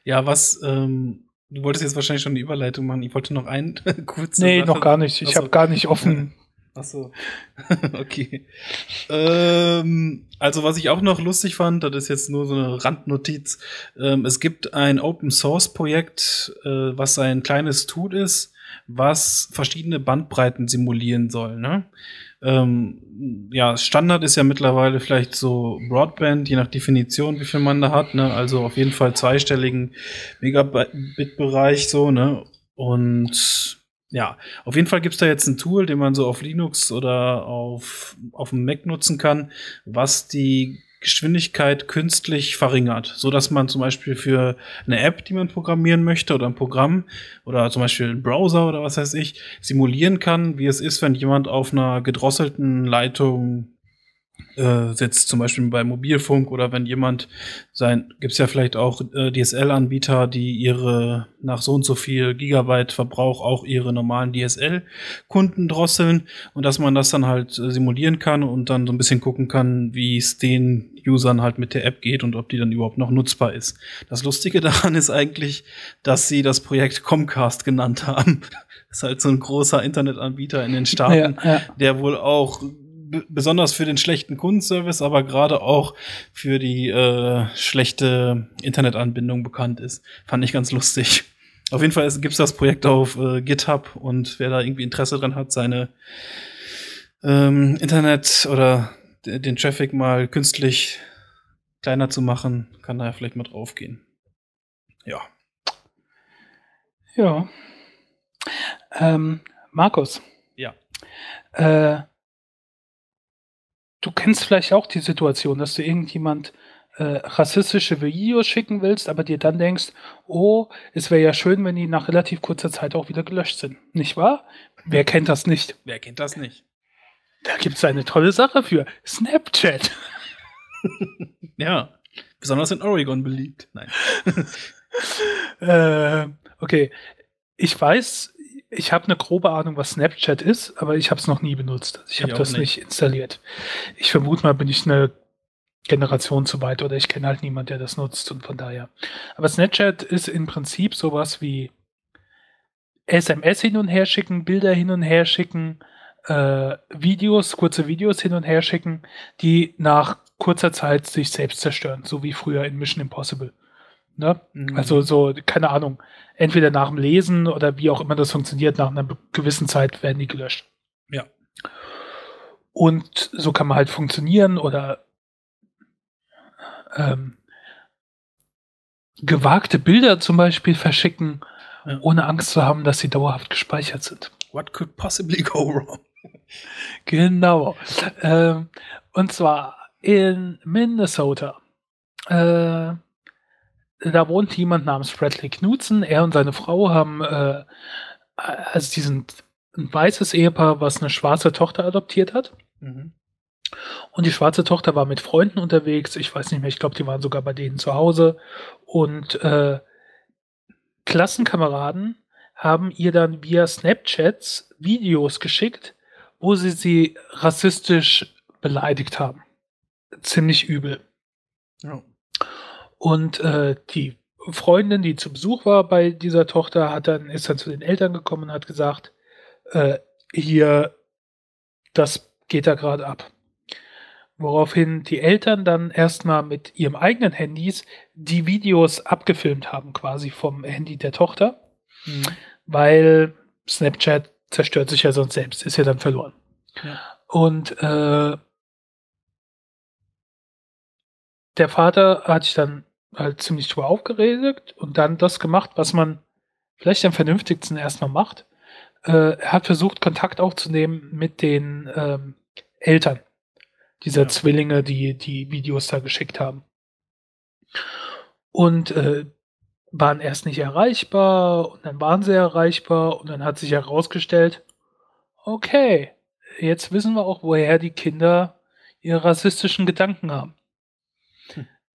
Ja, was ähm, Du wolltest jetzt wahrscheinlich schon eine Überleitung machen. Ich wollte noch einen kurz. Nee, Sache. noch gar nicht. Ich habe gar nicht offen. Achso. okay. Ähm, also, was ich auch noch lustig fand, das ist jetzt nur so eine Randnotiz. Ähm, es gibt ein Open Source Projekt, äh, was ein kleines Tool ist, was verschiedene Bandbreiten simulieren soll. Ne? ähm, ja, Standard ist ja mittlerweile vielleicht so Broadband, je nach Definition, wie viel man da hat, ne? Also auf jeden Fall zweistelligen Megabit-Bereich so, ne? Und ja, auf jeden Fall gibt's da jetzt ein Tool, den man so auf Linux oder auf, auf dem Mac nutzen kann, was die Geschwindigkeit künstlich verringert, so dass man zum Beispiel für eine App, die man programmieren möchte oder ein Programm oder zum Beispiel ein Browser oder was weiß ich, simulieren kann, wie es ist, wenn jemand auf einer gedrosselten Leitung äh, sitzt, zum Beispiel bei Mobilfunk oder wenn jemand sein, gibt's ja vielleicht auch äh, DSL-Anbieter, die ihre nach so und so viel Gigabyte Verbrauch auch ihre normalen DSL-Kunden drosseln und dass man das dann halt äh, simulieren kann und dann so ein bisschen gucken kann, wie es den Usern halt mit der App geht und ob die dann überhaupt noch nutzbar ist. Das Lustige daran ist eigentlich, dass sie das Projekt Comcast genannt haben. Das ist halt so ein großer Internetanbieter in den Staaten, ja, ja. der wohl auch besonders für den schlechten Kundenservice, aber gerade auch für die äh, schlechte Internetanbindung bekannt ist. Fand ich ganz lustig. Auf jeden Fall gibt es das Projekt auf äh, GitHub und wer da irgendwie Interesse dran hat, seine ähm, Internet oder den Traffic mal künstlich kleiner zu machen, kann da ja vielleicht mal drauf gehen. Ja. Ja. Ähm, Markus. Ja. Äh, du kennst vielleicht auch die Situation, dass du irgendjemand äh, rassistische Videos schicken willst, aber dir dann denkst, oh, es wäre ja schön, wenn die nach relativ kurzer Zeit auch wieder gelöscht sind. Nicht wahr? Wer kennt das nicht? Wer kennt das nicht? Da gibt es eine tolle Sache für. Snapchat. ja. Besonders in Oregon beliebt. Nein. äh, okay. Ich weiß, ich habe eine grobe Ahnung, was Snapchat ist, aber ich habe es noch nie benutzt. Also ich habe das nicht. nicht installiert. Ich vermute mal, bin ich eine Generation zu weit oder ich kenne halt niemanden, der das nutzt und von daher. Aber Snapchat ist im Prinzip sowas wie SMS hin und her schicken, Bilder hin und her schicken, äh, Videos, kurze Videos hin und her schicken, die nach kurzer Zeit sich selbst zerstören, so wie früher in Mission Impossible. Ne? Mhm. Also so, keine Ahnung, entweder nach dem Lesen oder wie auch immer das funktioniert, nach einer gewissen Zeit werden die gelöscht. Ja. Und so kann man halt funktionieren oder ähm, gewagte Bilder zum Beispiel verschicken, Ja. ohne Angst zu haben, dass sie dauerhaft gespeichert sind. What could possibly go wrong? Genau. Ähm, und zwar in Minnesota. Äh, da wohnt jemand namens Bradley Knudsen. Er und seine Frau haben, äh, also die sind ein weißes Ehepaar, was eine schwarze Tochter adoptiert hat. Mhm. Und die schwarze Tochter war mit Freunden unterwegs. Ich weiß nicht mehr, ich glaube, die waren sogar bei denen zu Hause. Und äh, Klassenkameraden haben ihr dann via Snapchats Videos geschickt, wo sie sie rassistisch beleidigt haben. Ziemlich übel. Ja. Und äh, die Freundin, die zu Besuch war bei dieser Tochter, hat dann, ist dann zu den Eltern gekommen und hat gesagt, äh, hier, das geht da gerade ab. Woraufhin die Eltern dann erstmal mit ihrem eigenen Handys die Videos abgefilmt haben, quasi vom Handy der Tochter, Mhm. weil Snapchat zerstört sich ja sonst selbst, ist ja dann verloren. Ja. Und äh, der Vater hat sich dann halt ziemlich drüber aufgeregt und dann das gemacht, was man vielleicht am vernünftigsten erstmal macht. Äh, er hat versucht, Kontakt aufzunehmen mit den ähm, Eltern dieser Ja. Zwillinge, die die Videos da geschickt haben. Und äh, waren erst nicht erreichbar und dann waren sie erreichbar und dann hat sich herausgestellt, okay, jetzt wissen wir auch, woher die Kinder ihre rassistischen Gedanken haben.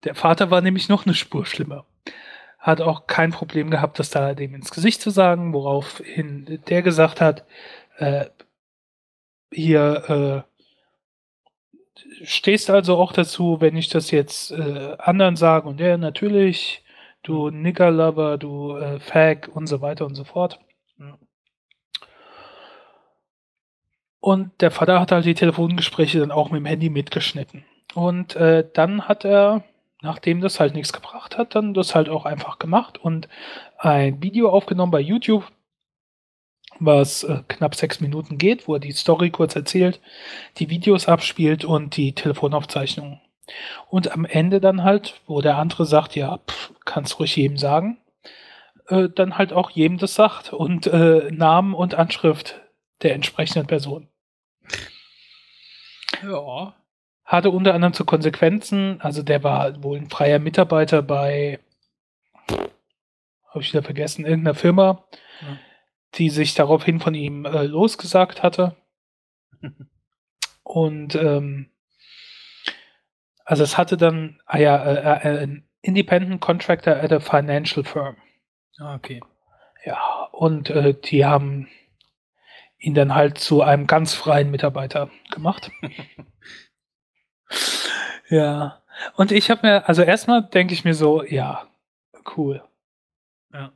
Der Vater war nämlich noch eine Spur schlimmer. Hat auch kein Problem gehabt, das da dem ins Gesicht zu sagen, woraufhin der gesagt hat, äh, hier äh, stehst also auch dazu, wenn ich das jetzt äh, anderen sage und der natürlich, du Niggerlover, du äh, Fag und so weiter und so fort. Und der Vater hat halt die Telefongespräche dann auch mit dem Handy mitgeschnitten. Und äh, dann hat er, nachdem das halt nichts gebracht hat, dann das halt auch einfach gemacht und ein Video aufgenommen bei YouTube, was äh, knapp sechs Minuten geht, wo er die Story kurz erzählt, die Videos abspielt und die Telefonaufzeichnungen. Und am Ende dann halt, wo der andere sagt, ja, pff, kannst ruhig jedem sagen, äh, dann halt auch jedem das sagt und äh, Namen und Anschrift der entsprechenden Person. Ja. Hatte unter anderem zu Konsequenzen, also der war wohl ein freier Mitarbeiter bei, habe ich wieder vergessen, irgendeiner Firma, Ja. die sich daraufhin von ihm äh, losgesagt hatte. Und ähm, also es hatte dann, ah ja, äh, äh, ein Independent Contractor at a Financial Firm. Ah, okay. Ja, und äh, die haben ihn dann halt zu einem ganz freien Mitarbeiter gemacht. ja. Und ich habe mir, also erstmal denke ich mir so, ja, cool. Ja.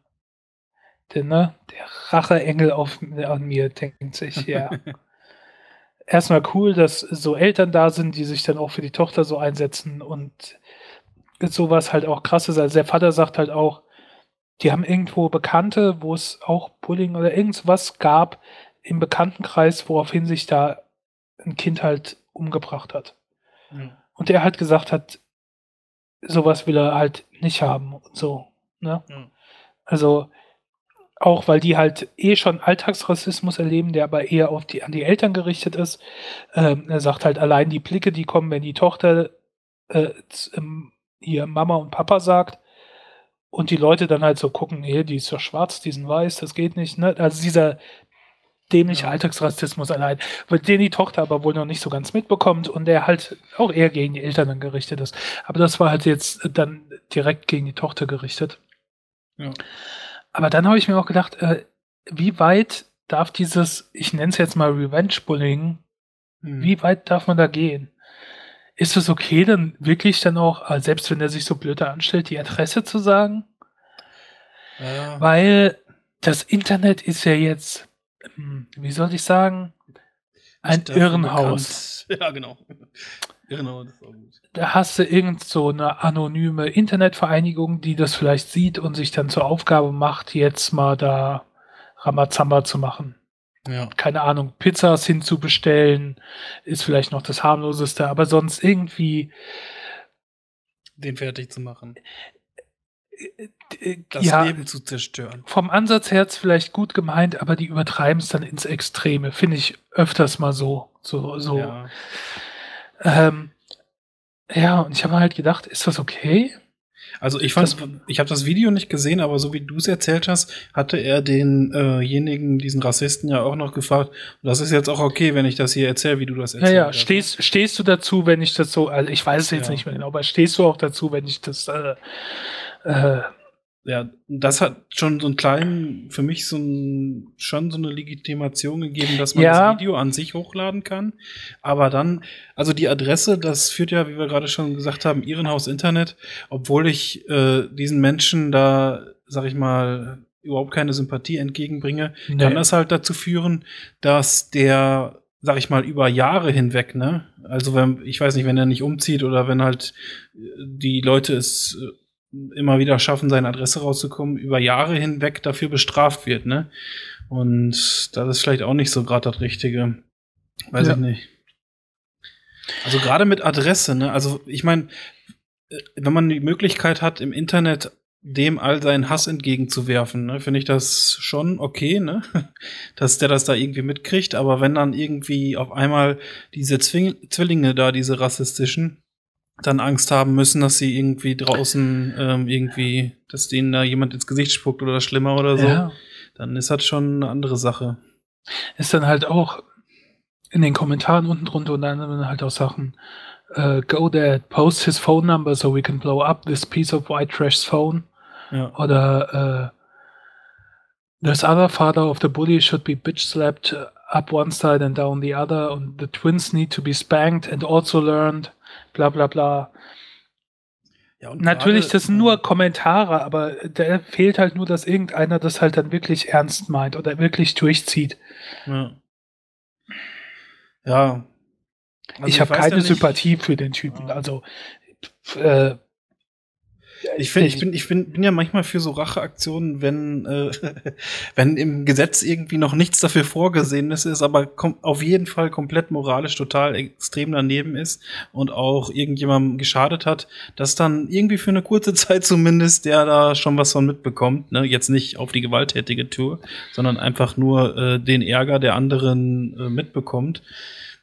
Denn, ne, der Racheengel auf, an mir denkt sich, ja. erstmal cool, dass so Eltern da sind, die sich dann auch für die Tochter so einsetzen und sowas halt auch krass ist. Also der Vater sagt halt auch, die haben irgendwo Bekannte, wo es auch Bullying oder irgendwas gab im Bekanntenkreis, woraufhin sich da ein Kind halt umgebracht hat. Ja. Und er halt gesagt hat, sowas will er halt nicht haben und so. Ne? Ja. Also auch weil die halt eh schon Alltagsrassismus erleben, der aber eher auf die, an die Eltern gerichtet ist. Ähm, er sagt halt allein die Blicke, die kommen, wenn die Tochter äh, ähm, hier Mama und Papa sagt und die Leute dann halt so gucken, nee, die ist doch schwarz, die sind weiß, das geht nicht. Ne? Also dieser dämliche Ja. Alltagsrassismus allein, den die Tochter aber wohl noch nicht so ganz mitbekommt und der halt auch eher gegen die Eltern dann gerichtet ist. Aber das war halt jetzt dann direkt gegen die Tochter gerichtet. Ja. Aber dann habe ich mir auch gedacht, äh, wie weit darf dieses, ich nenne es jetzt mal Revenge-Bullying, Mhm. wie weit darf man da gehen? Ist es okay, dann wirklich dann auch, äh, selbst wenn er sich so blöd anstellt, die Adresse zu sagen? Ja. Weil das Internet ist ja jetzt, wie soll ich sagen, ein Irrenhaus. Ja, genau. Das ist auch gut. Da hast du irgend so eine anonyme Internetvereinigung, die das vielleicht sieht und sich dann zur Aufgabe macht, jetzt mal da Ramazamba zu machen. Ja. Keine Ahnung, Pizzas hinzubestellen, ist vielleicht noch das harmloseste, aber sonst irgendwie den fertig zu machen. Das ja, Leben zu zerstören. Vom Ansatz her vielleicht gut gemeint, aber die übertreiben es dann ins Extreme. Finde ich öfters mal so. So, so. Ja. Ähm, ja, und ich habe halt gedacht, ist das okay? Also ich fand, ich habe das Video nicht gesehen, aber so wie du es erzählt hast, hatte er denjenigen, äh diesen Rassisten ja auch noch gefragt. das ist jetzt auch okay, wenn ich das hier erzähle, wie du das erzählst. Ja, ja. Stehst, stehst du dazu, wenn ich das so, also ich weiß es jetzt ja. nicht mehr genau, aber stehst du auch dazu, wenn ich das äh, äh, ja, das hat schon so einen kleinen, für mich so ein, schon so eine Legitimation gegeben, dass man ja. das Video an sich hochladen kann. Aber dann, also die Adresse, das führt ja, wie wir gerade schon gesagt haben, Ihrenhaus Internet, obwohl ich äh, diesen Menschen da, sag ich mal, überhaupt keine Sympathie entgegenbringe, nee. kann das halt dazu führen, dass der sag ich mal, über Jahre hinweg, ne? Also wenn, ich weiß nicht, wenn er nicht umzieht oder wenn halt die Leute es äh, immer wieder schaffen, seine Adresse rauszukommen, über Jahre hinweg dafür bestraft wird, ne? Und das ist vielleicht auch nicht so gerade das Richtige. Weiß ja. ich nicht. Also gerade mit Adresse, ne? Also ich meine, äh, wenn man die Möglichkeit hat, im Internet dem all seinen Hass entgegenzuwerfen, ne, finde ich das schon okay, ne? Dass der das da irgendwie mitkriegt, aber wenn dann irgendwie auf einmal diese Zwing Zwillinge da, diese rassistischen, dann Angst haben müssen, dass sie irgendwie draußen ähm, irgendwie, dass denen da jemand ins Gesicht spuckt oder schlimmer oder so, ja. dann ist das schon eine andere Sache. Ist dann halt auch in den Kommentaren unten drunter und dann halt auch Sachen, uh, go there, post his phone number so we can blow up this piece of white trash's phone. Ja. Oder uh, this other father of the bully should be bitch slapped up one side and down the other and the twins need to be spanked and also learned bla bla bla. Ja, Natürlich, das sind nur Kommentare, aber da fehlt halt nur, dass irgendeiner das halt dann wirklich ernst meint oder wirklich durchzieht. Ja. ja. Also ich habe keine ja Sympathie für den Typen. Also äh, ich finde, ich bin, ich bin, bin ja manchmal für so Racheaktionen, wenn, äh, wenn im Gesetz irgendwie noch nichts dafür vorgesehen ist, ist aber auf jeden Fall komplett moralisch total extrem daneben ist und auch irgendjemandem geschadet hat, dass dann irgendwie für eine kurze Zeit zumindest der da schon was von mitbekommt, ne? Jetzt nicht auf die gewalttätige Tour, sondern einfach nur äh, den Ärger der anderen äh, mitbekommt.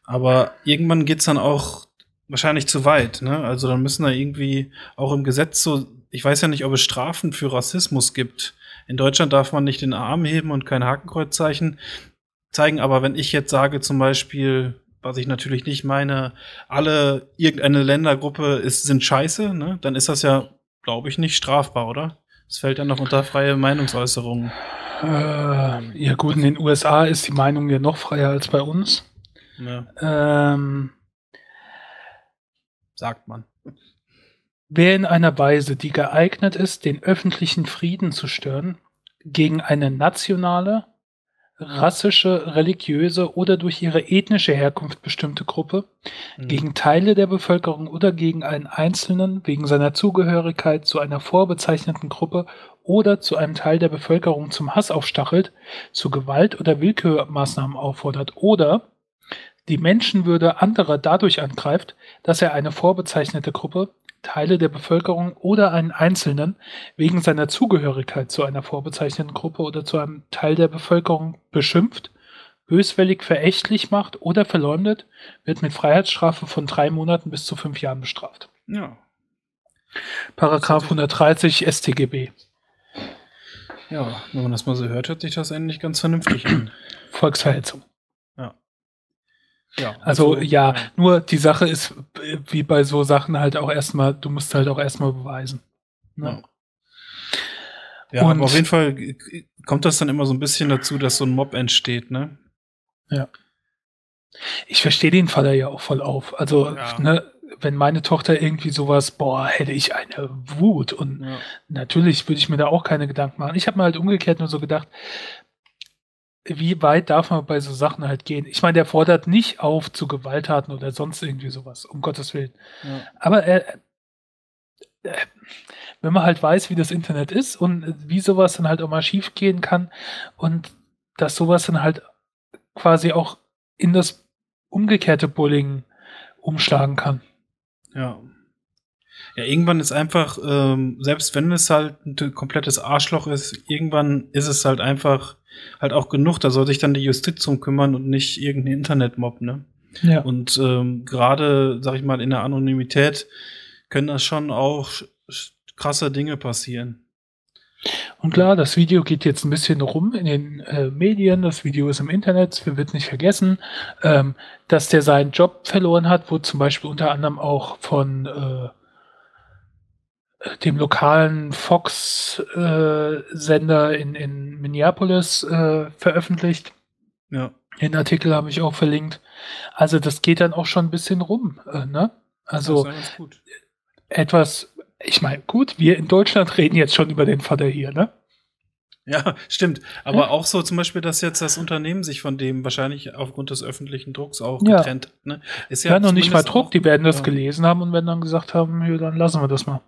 Aber irgendwann geht's dann auch wahrscheinlich zu weit. Ne? Also dann müssen da irgendwie auch im Gesetz so, ich weiß ja nicht, ob es Strafen für Rassismus gibt. In Deutschland darf man nicht den Arm heben und kein Hakenkreuzzeichen zeigen, aber wenn ich jetzt sage zum Beispiel, was ich natürlich nicht meine, alle irgendeine Ländergruppe ist, sind scheiße, ne? dann ist das ja, glaube ich, nicht strafbar, oder? Es fällt ja noch unter freie Meinungsäußerung. Äh, ja gut, in den USA ist die Meinung ja noch freier als bei uns. Ja. Ähm, sagt man. Wer in einer Weise, die geeignet ist, den öffentlichen Frieden zu stören, gegen eine nationale, rassische, religiöse oder durch ihre ethnische Herkunft bestimmte Gruppe, mhm. gegen Teile der Bevölkerung oder gegen einen Einzelnen wegen seiner Zugehörigkeit zu einer vorbezeichneten Gruppe oder zu einem Teil der Bevölkerung zum Hass aufstachelt, zu Gewalt oder Willkürmaßnahmen auffordert oder die Menschenwürde anderer dadurch angreift, dass er eine vorbezeichnete Gruppe, Teile der Bevölkerung oder einen Einzelnen wegen seiner Zugehörigkeit zu einer vorbezeichneten Gruppe oder zu einem Teil der Bevölkerung beschimpft, böswillig verächtlich macht oder verleumdet, wird mit Freiheitsstrafe von drei Monaten bis zu fünf Jahren bestraft. Ja. Paragraph 130 StGB. Ja, wenn man das mal so hört, hört sich das eigentlich ganz vernünftig an. Volksverhetzung. Ja, also, also ja, ja, nur die Sache ist, wie bei so Sachen halt auch erstmal, du musst halt auch erstmal beweisen. Ne? Ja, ja aber auf jeden Fall kommt das dann immer so ein bisschen dazu, dass so ein Mob entsteht, ne? Ja. Ich verstehe den Vater ja auch voll auf. Also, ja. ne, wenn meine Tochter irgendwie sowas, boah, hätte ich eine Wut. Und ja. natürlich würde ich mir da auch keine Gedanken machen. Ich habe mir halt umgekehrt nur so gedacht, wie weit darf man bei so Sachen halt gehen? Ich meine, der fordert nicht auf zu Gewalttaten oder sonst irgendwie sowas, um Gottes Willen. Ja. Aber er, äh, wenn man halt weiß, wie das Internet ist und wie sowas dann halt auch mal schief gehen kann und dass sowas dann halt quasi auch in das umgekehrte Bullying umschlagen kann. Ja. Ja, irgendwann ist einfach, ähm, selbst wenn es halt ein komplettes Arschloch ist, irgendwann ist es halt einfach halt auch genug. Da soll sich dann die Justiz drum kümmern und nicht irgendein Internetmob, ne? Ja. Und ähm, gerade, sag ich mal, in der Anonymität können das schon auch krasse Dinge passieren. Und klar, das Video geht jetzt ein bisschen rum in den äh, Medien, das Video ist im Internet, wir wird nicht vergessen, ähm, dass der seinen Job verloren hat, wo zum Beispiel unter anderem auch von äh, dem lokalen Fox-Sender in, in Minneapolis äh, veröffentlicht. Ja. Den Artikel habe ich auch verlinkt. Also das geht dann auch schon ein bisschen rum. Äh, ne? Also etwas, ich meine, gut, wir in Deutschland reden jetzt schon über den Vater hier, ne? Ja, stimmt. Aber ja. auch so zum Beispiel, dass jetzt das Unternehmen sich von dem wahrscheinlich aufgrund des öffentlichen Drucks auch ja. getrennt hat. Ne? Ist ja, ja noch nicht mal Druck, die werden das gelesen haben und werden dann gesagt haben, ja, dann lassen wir das mal.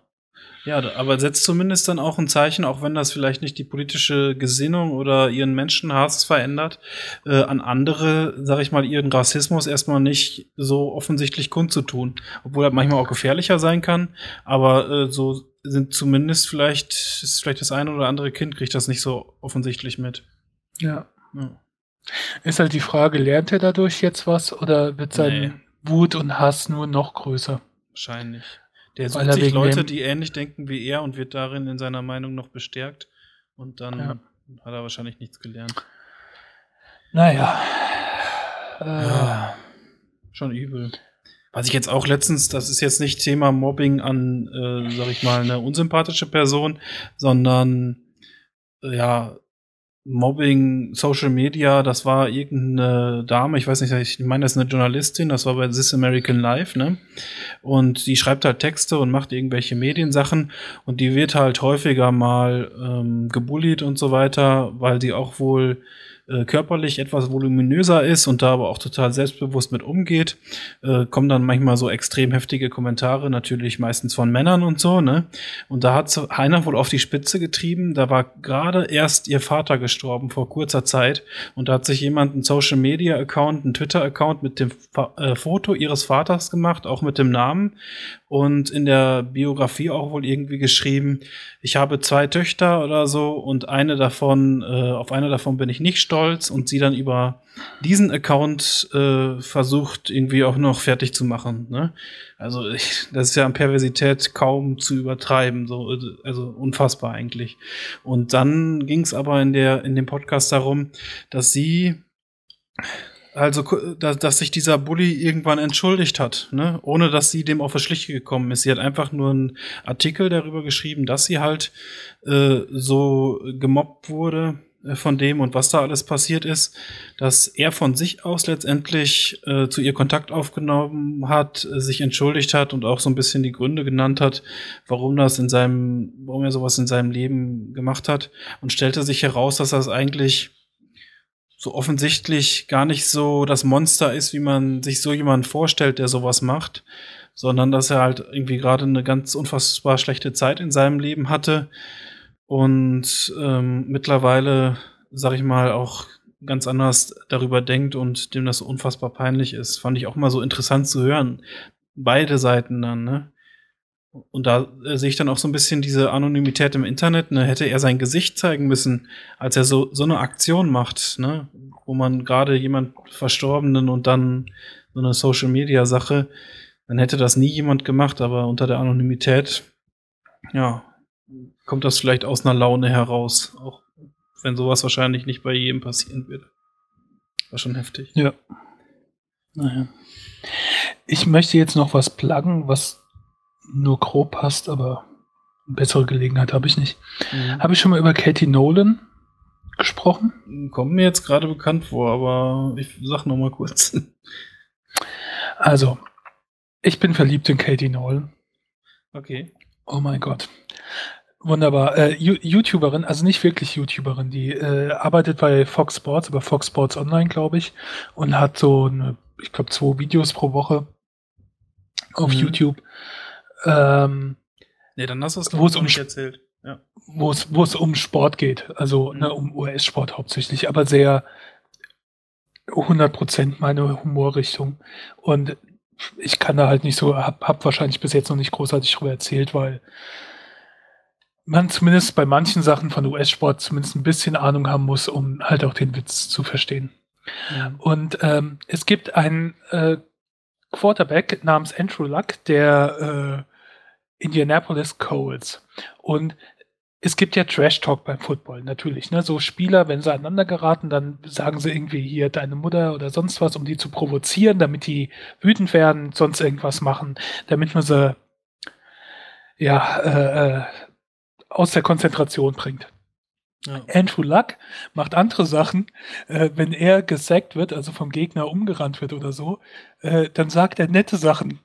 Ja, aber setzt zumindest dann auch ein Zeichen, auch wenn das vielleicht nicht die politische Gesinnung oder ihren Menschenhass verändert, äh, an andere, sag ich mal, ihren Rassismus erstmal nicht so offensichtlich kundzutun. Obwohl er manchmal auch gefährlicher sein kann, aber äh, so sind zumindest vielleicht, ist vielleicht das eine oder andere Kind kriegt das nicht so offensichtlich mit. Ja. ja. Ist halt die Frage, lernt er dadurch jetzt was oder wird sein nee. Wut und Hass nur noch größer? Wahrscheinlich. Der sucht sich Leute, die ähnlich denken wie er und wird darin in seiner Meinung noch bestärkt. Und dann ja. hat er wahrscheinlich nichts gelernt. Naja. Äh. Ja, schon übel. Was ich jetzt auch letztens, das ist jetzt nicht Thema Mobbing an, äh, sag ich mal, eine unsympathische Person, sondern äh, ja, Mobbing, Social Media, das war irgendeine Dame, ich weiß nicht, ich meine, das ist eine Journalistin, das war bei This American Life, ne? Und die schreibt halt Texte und macht irgendwelche Mediensachen und die wird halt häufiger mal ähm, gebullied und so weiter, weil die auch wohl äh, körperlich etwas voluminöser ist und da aber auch total selbstbewusst mit umgeht, äh, kommen dann manchmal so extrem heftige Kommentare, natürlich meistens von Männern und so, ne? Und da hat einer wohl auf die Spitze getrieben, da war gerade erst ihr Vater gestorben vor kurzer Zeit. Und da hat sich jemand einen Social Media Account, einen Twitter Account mit dem Fa äh, Foto ihres Vaters gemacht, auch mit dem Namen und in der Biografie auch wohl irgendwie geschrieben, ich habe zwei Töchter oder so und eine davon, äh, auf eine davon bin ich nicht stolz und sie dann über diesen Account äh, versucht irgendwie auch noch fertig zu machen. Ne? Also ich, das ist ja an Perversität kaum zu übertreiben, so also unfassbar eigentlich. Und dann ging es aber in der in dem Podcast darum, dass sie also, dass, dass sich dieser Bully irgendwann entschuldigt hat, ne? ohne dass sie dem auf die Schliche gekommen ist. Sie hat einfach nur einen Artikel darüber geschrieben, dass sie halt äh, so gemobbt wurde äh, von dem und was da alles passiert ist, dass er von sich aus letztendlich äh, zu ihr Kontakt aufgenommen hat, äh, sich entschuldigt hat und auch so ein bisschen die Gründe genannt hat, warum das in seinem, warum er sowas in seinem Leben gemacht hat und stellte sich heraus, dass das eigentlich so offensichtlich gar nicht so das Monster ist, wie man sich so jemand vorstellt, der sowas macht, sondern dass er halt irgendwie gerade eine ganz unfassbar schlechte Zeit in seinem Leben hatte und ähm, mittlerweile, sag ich mal, auch ganz anders darüber denkt und dem das so unfassbar peinlich ist. Fand ich auch mal so interessant zu hören. Beide Seiten dann, ne? Und da äh, sehe ich dann auch so ein bisschen diese Anonymität im Internet. Ne? Hätte er sein Gesicht zeigen müssen, als er so, so eine Aktion macht, ne? wo man gerade jemand Verstorbenen und dann so eine Social Media Sache, dann hätte das nie jemand gemacht, aber unter der Anonymität, ja, kommt das vielleicht aus einer Laune heraus. Auch wenn sowas wahrscheinlich nicht bei jedem passieren würde. War schon heftig. Ja. Naja. Ich möchte jetzt noch was pluggen, was nur grob passt, aber eine bessere Gelegenheit habe ich nicht. Mhm. Habe ich schon mal über Katie Nolan gesprochen? Kommt mir jetzt gerade bekannt vor, aber ich sag noch mal kurz. Also, ich bin verliebt in Katie Nolan. Okay. Oh mein Gott. Wunderbar. Äh, YouTuberin, also nicht wirklich YouTuberin, die äh, arbeitet bei Fox Sports, aber Fox Sports Online, glaube ich, und hat so eine, ich glaube, zwei Videos pro Woche auf mhm. YouTube. Ähm, nee, dann hast du es doch um erzählt. Ja. Wo es, um Sport geht, also mhm. ne, um US-Sport hauptsächlich, aber sehr 100% meine Humorrichtung. Und ich kann da halt nicht so, hab, hab wahrscheinlich bis jetzt noch nicht großartig drüber erzählt, weil man zumindest bei manchen Sachen von US-Sport zumindest ein bisschen Ahnung haben muss, um halt auch den Witz zu verstehen. Ja. Und ähm, es gibt einen äh, Quarterback namens Andrew Luck, der äh, Indianapolis Colts. Und es gibt ja Trash Talk beim Football, natürlich. Ne? So Spieler, wenn sie aneinander geraten, dann sagen sie irgendwie hier deine Mutter oder sonst was, um die zu provozieren, damit die wütend werden, sonst irgendwas machen, damit man sie ja äh, äh aus der Konzentration bringt. Ja. Andrew Luck macht andere Sachen, äh, wenn er gesackt wird, also vom Gegner umgerannt wird oder so, äh, dann sagt er nette Sachen.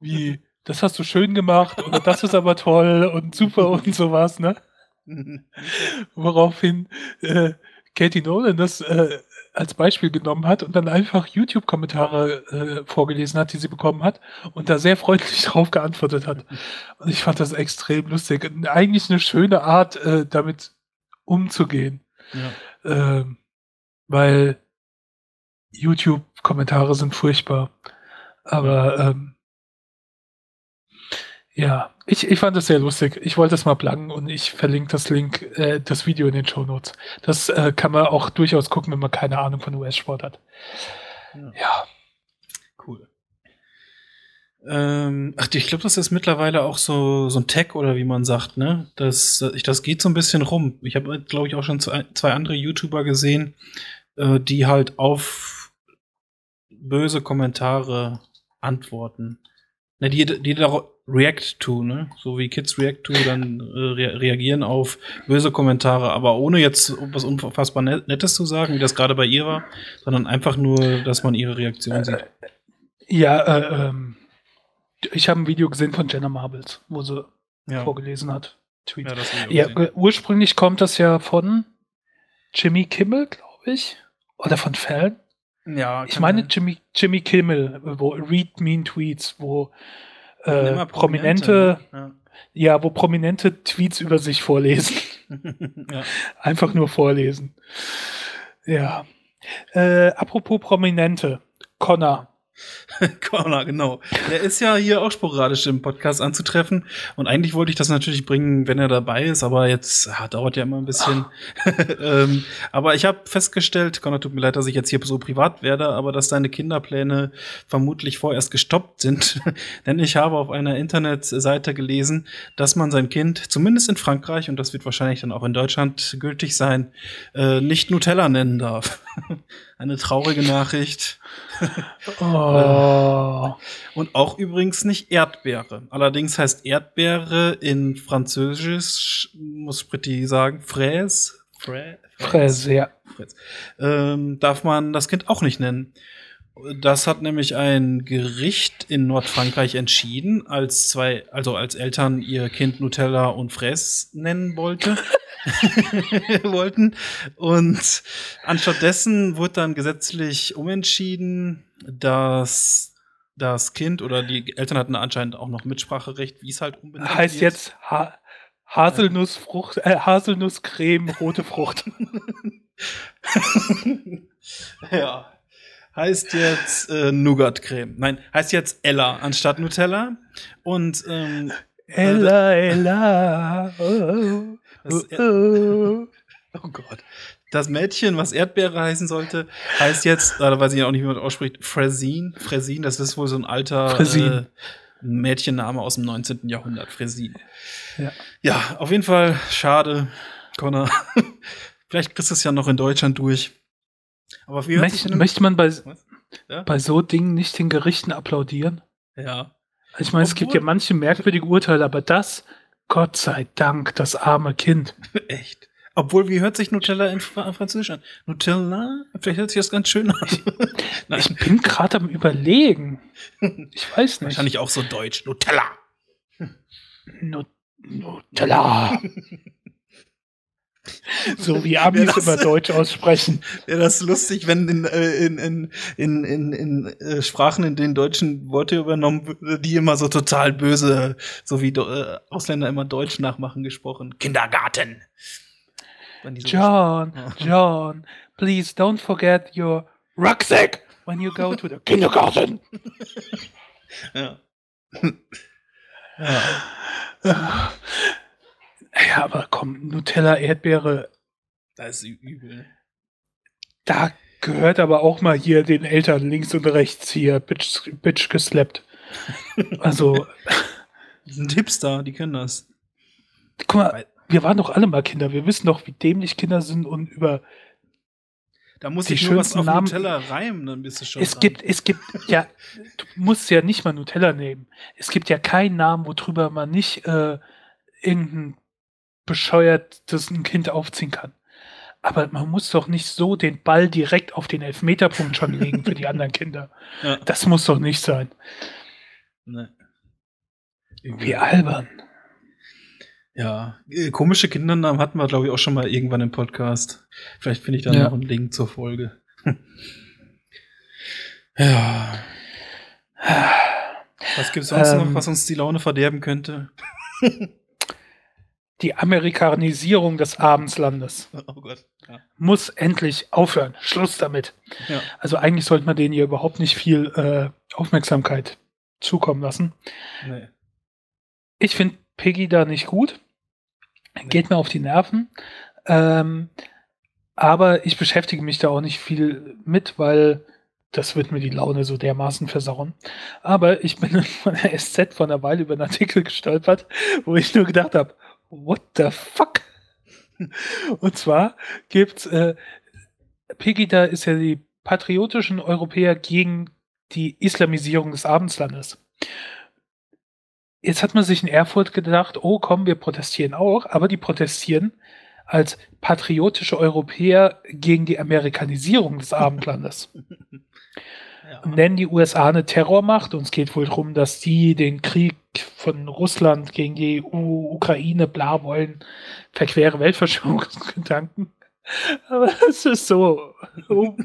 Wie, das hast du schön gemacht oder das ist aber toll und super und sowas, ne? Woraufhin äh, Katie Nolan das äh, als Beispiel genommen hat und dann einfach YouTube-Kommentare äh, vorgelesen hat, die sie bekommen hat und da sehr freundlich drauf geantwortet hat. Und ich fand das extrem lustig. Und eigentlich eine schöne Art, äh, damit umzugehen. Ja. Ähm, weil YouTube-Kommentare sind furchtbar. Aber ähm, ja, ich, ich fand das sehr lustig. Ich wollte es mal plagen und ich verlinke das Link, äh, das Video in den Show Notes. Das äh, kann man auch durchaus gucken, wenn man keine Ahnung von US-Sport hat. Ja. ja. Cool. Ähm, ach, ich glaube, das ist mittlerweile auch so, so ein Tag oder wie man sagt, ne? Das, das geht so ein bisschen rum. Ich habe, glaube ich, auch schon zwei, zwei andere YouTuber gesehen, äh, die halt auf böse Kommentare antworten. Ne, die, die da react to, ne? So wie Kids react to, dann äh, re reagieren auf böse Kommentare, aber ohne jetzt was unfassbar Nettes zu sagen, wie das gerade bei ihr war, sondern einfach nur, dass man ihre Reaktion äh, sieht. Ja, äh, ähm, ich habe ein Video gesehen von Jenna Marbles, wo sie ja. vorgelesen hat. Tweet. Ja, ja ursprünglich kommt das ja von Jimmy Kimmel, glaube ich. Oder von Fallon. Ja, ich meine Jimmy, Jimmy Kimmel, wo Read Mean Tweets, wo äh, prominente, ja. ja. wo prominente Tweets über sich vorlesen. ja. Einfach nur vorlesen. Ja. Äh, apropos Prominente, Connor. Connor, genau. Der ist ja hier auch sporadisch im Podcast anzutreffen. Und eigentlich wollte ich das natürlich bringen, wenn er dabei ist, aber jetzt ah, dauert ja immer ein bisschen. ähm, aber ich habe festgestellt, Connor, tut mir leid, dass ich jetzt hier so privat werde, aber dass deine Kinderpläne vermutlich vorerst gestoppt sind. Denn ich habe auf einer Internetseite gelesen, dass man sein Kind, zumindest in Frankreich, und das wird wahrscheinlich dann auch in Deutschland gültig sein, äh, nicht Nutella nennen darf. Eine traurige Nachricht. oh. Und auch übrigens nicht Erdbeere. Allerdings heißt Erdbeere in Französisch, muss Britti sagen, Fraise. Fraise, Fraise ja. Fraise. Ähm, darf man das Kind auch nicht nennen. Das hat nämlich ein Gericht in Nordfrankreich entschieden, als zwei, also als Eltern ihr Kind Nutella und Fraise nennen wollte. wollten. Und anstattdessen wurde dann gesetzlich umentschieden, dass das Kind oder die Eltern hatten anscheinend auch noch Mitspracherecht, wie es halt umbenannt Heißt wird. jetzt ha Haselnussfrucht, äh, Haselnusscreme, rote Frucht. ja. Heißt jetzt äh, Nougat-Creme. Nein, heißt jetzt Ella anstatt Nutella. Und ähm, Ella, Ella. Oh. Das, oh, oh Gott. Das Mädchen, was Erdbeere heißen sollte, heißt jetzt, oder weiß ich auch nicht, wie man ausspricht, Fresin. Fresin, das ist wohl so ein alter äh, Mädchenname aus dem 19. Jahrhundert. Fresin. Ja. ja, auf jeden Fall schade, Connor. Vielleicht kriegst du es ja noch in Deutschland durch. Aber wie möchte, möchte man bei, ja? bei so Dingen nicht den Gerichten applaudieren? Ja. Ich meine, es gibt ja manche merkwürdige Urteile, aber das Gott sei Dank, das arme Kind. Echt? Obwohl, wie hört sich Nutella in Französisch an? Nutella? Vielleicht hört sich das ganz schön an. ich, ich bin gerade am Überlegen. Ich weiß nicht. Wahrscheinlich auch so deutsch. Nutella. Nut Nutella. so wie Amis immer Deutsch aussprechen. Wäre das lustig, wenn in, äh, in, in, in, in, in äh, Sprachen, in denen deutschen Worte übernommen würden, die immer so total böse, so wie äh, Ausländer immer Deutsch nachmachen gesprochen. Kindergarten. John, John, please don't forget your rucksack when you go to the kindergarten. ja. ja. Ja, aber komm, Nutella, Erdbeere. Das ist übel. Da gehört aber auch mal hier den Eltern links und rechts hier Bitch, Bitch geslappt. Also. Die sind Hipster, die kennen das. Guck mal, wir waren doch alle mal Kinder. Wir wissen doch, wie dämlich Kinder sind und über. Da muss ich nur was auf Namen, Nutella reimen, dann bist du schon. Es dran. gibt, es gibt, ja, du musst ja nicht mal Nutella nehmen. Es gibt ja keinen Namen, worüber man nicht äh, irgendeinen bescheuert das ein Kind aufziehen kann. Aber man muss doch nicht so den Ball direkt auf den Elfmeterpunkt schon legen für die anderen Kinder. Ja. Das muss doch nicht sein. Nee. Wie albern. Ja, äh, komische Kindernamen hatten wir, glaube ich, auch schon mal irgendwann im Podcast. Vielleicht finde ich da ja. noch einen Link zur Folge. ja. Was gibt es sonst ähm, noch, was uns die Laune verderben könnte? die Amerikanisierung des Abendslandes oh Gott, ja. muss endlich aufhören. Schluss damit. Ja. Also eigentlich sollte man denen hier überhaupt nicht viel äh, Aufmerksamkeit zukommen lassen. Nee. Ich finde Piggy da nicht gut. Nee. Geht mir auf die Nerven. Ähm, aber ich beschäftige mich da auch nicht viel mit, weil das wird mir die Laune so dermaßen versauen. Aber ich bin von der SZ von einer Weile über einen Artikel gestolpert, wo ich nur gedacht habe, what the fuck? Und zwar gibt's, äh, Pegida ist ja die patriotischen Europäer gegen die Islamisierung des Abendslandes. Jetzt hat man sich in Erfurt gedacht, oh komm, wir protestieren auch, aber die protestieren als patriotische Europäer gegen die Amerikanisierung des Abendlandes. ja. Nennen die USA eine Terrormacht und es geht wohl darum, dass die den Krieg von Russland gegen die U Ukraine bla wollen. Verquere Weltverschwörungsgedanken. Aber es ist so. Oh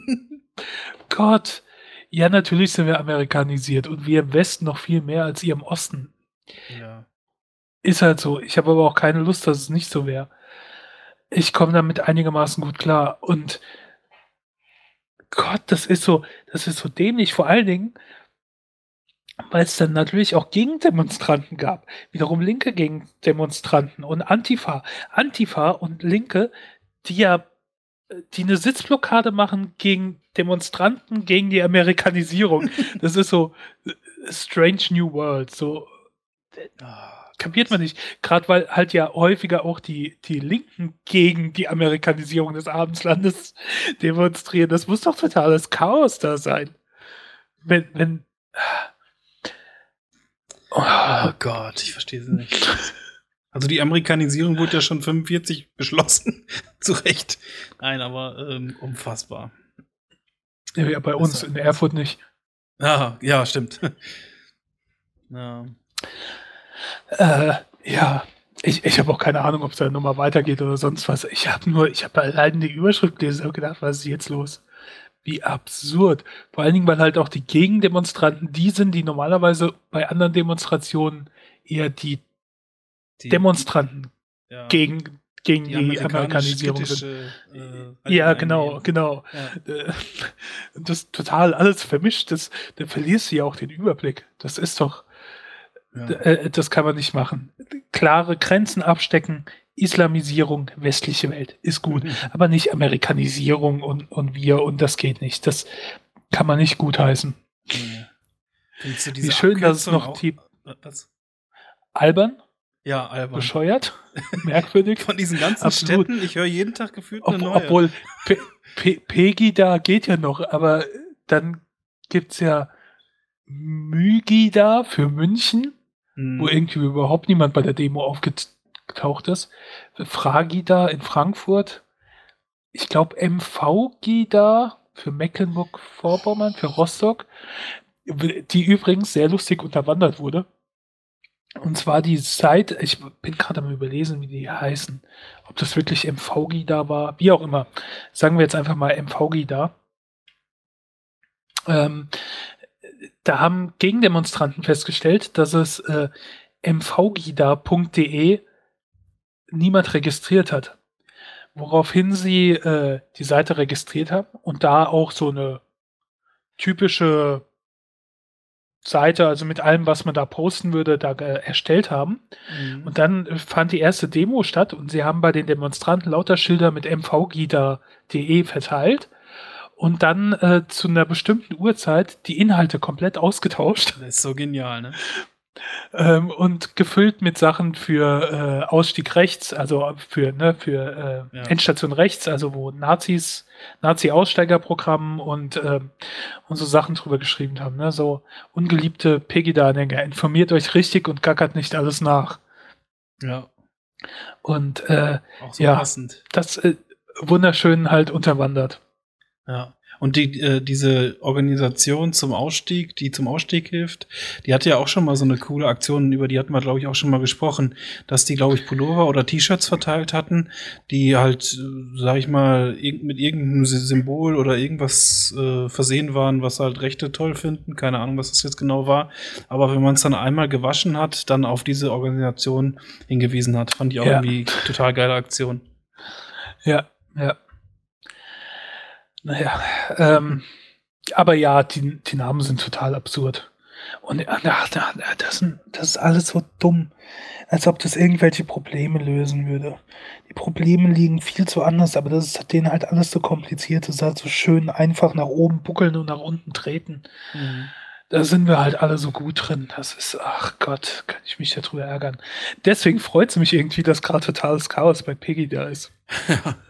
Gott. Ja, natürlich sind wir amerikanisiert und wir im Westen noch viel mehr als ihr im Osten. Ja. Ist halt so. Ich habe aber auch keine Lust, dass es nicht so wäre. Ich komme damit einigermaßen gut klar. Und Gott, das ist so, das ist so dämlich. Vor allen Dingen, weil es dann natürlich auch Gegendemonstranten gab. Wiederum linke Gegendemonstranten und Antifa. Antifa und Linke, die ja, die eine Sitzblockade machen gegen Demonstranten, gegen die Amerikanisierung. Das ist so äh, Strange New World. So, ah, kapiert man nicht. Gerade weil halt ja häufiger auch die, die Linken gegen die Amerikanisierung des Abendslandes demonstrieren. Das muss doch totales Chaos da sein. Wenn, wenn, Oh, oh Gott, ich verstehe es nicht. Also die Amerikanisierung wurde ja schon 45 beschlossen. Zu Recht. Nein, aber ähm, unfassbar. Ja, bei uns in Erfurt nicht. Ah, ja, stimmt. ja. Äh, ja, ich, ich habe auch keine Ahnung, ob es da nochmal weitergeht oder sonst was. Ich habe nur, ich habe allein die Überschrift gelesen und gedacht, was ist jetzt los? Wie absurd. Vor allen Dingen, weil halt auch die Gegendemonstranten die sind, die normalerweise bei anderen Demonstrationen eher die, die Demonstranten ja. gegen, gegen die, die Amerikanisierung sind. Äh, ja, genau, genau. Ja. Äh, das total alles vermischt, das, da verlierst du ja auch den Überblick. Das ist doch, ja. Äh, das kann man nicht machen. Klare Grenzen abstecken, Islamisierung, westliche Welt ist gut, mhm. aber nicht Amerikanisierung und, und wir und das geht nicht. Das kann man nicht gutheißen. Nee. Wie schön, dass es noch die. Was? Albern? Ja, albern. Bescheuert? Merkwürdig? Von diesen ganzen Absolut. Städten, ich höre jeden Tag gefühlt eine Ob, neue. Obwohl, Pe Pe Pegi da geht ja noch, aber dann gibt es ja Mügida für München, hm. wo irgendwie überhaupt niemand bei der Demo aufgetreten getaucht ist. Fragida in Frankfurt. Ich glaube MV-Gida für Mecklenburg-Vorpommern, für Rostock, die übrigens sehr lustig unterwandert wurde. Und zwar die Seite, ich bin gerade am überlesen, wie die heißen. Ob das wirklich MVG da war, wie auch immer. Sagen wir jetzt einfach mal MVG da. Ähm, da haben Gegendemonstranten festgestellt, dass es äh, mvgida.de niemand registriert hat. Woraufhin sie äh, die Seite registriert haben und da auch so eine typische Seite, also mit allem, was man da posten würde, da äh, erstellt haben. Mhm. Und dann fand die erste Demo statt und sie haben bei den Demonstranten lauter Schilder mit mvgida.de verteilt und dann äh, zu einer bestimmten Uhrzeit die Inhalte komplett ausgetauscht. Das ist so genial, ne? ähm, und gefüllt mit Sachen für äh, Ausstieg rechts, also für, ne, für äh, ja. Endstation rechts, also wo Nazis, Nazi-Aussteigerprogramm und, äh, und so Sachen drüber geschrieben haben. Ne? So ungeliebte Pegida-Anhänger, informiert euch richtig und gackert nicht alles nach. Ja. Und äh, so ja, passend. das äh, wunderschön halt unterwandert. Ja. Und die, äh, diese Organisation zum Ausstieg, die zum Ausstieg hilft, die hatte ja auch schon mal so eine coole Aktion, über die hatten wir, glaube ich, auch schon mal gesprochen, dass die, glaube ich, Pullover oder T-Shirts verteilt hatten, die halt, äh, sag ich mal, mit irgendeinem Symbol oder irgendwas äh, versehen waren, was halt Rechte toll finden. Keine Ahnung, was das jetzt genau war. Aber wenn man es dann einmal gewaschen hat, dann auf diese Organisation hingewiesen hat, fand ich auch ja. irgendwie total geile Aktion. Ja, ja. Naja, ähm, aber ja, die, die Namen sind total absurd. Und ach, das, das ist alles so dumm, als ob das irgendwelche Probleme lösen würde. Die Probleme liegen viel zu anders, aber das ist denen halt alles so kompliziert. Das ist halt so schön einfach nach oben buckeln und nach unten treten. Mhm. Da sind wir halt alle so gut drin. Das ist, ach Gott, kann ich mich darüber ärgern. Deswegen freut es mich irgendwie, dass gerade totales Chaos bei Peggy da ist.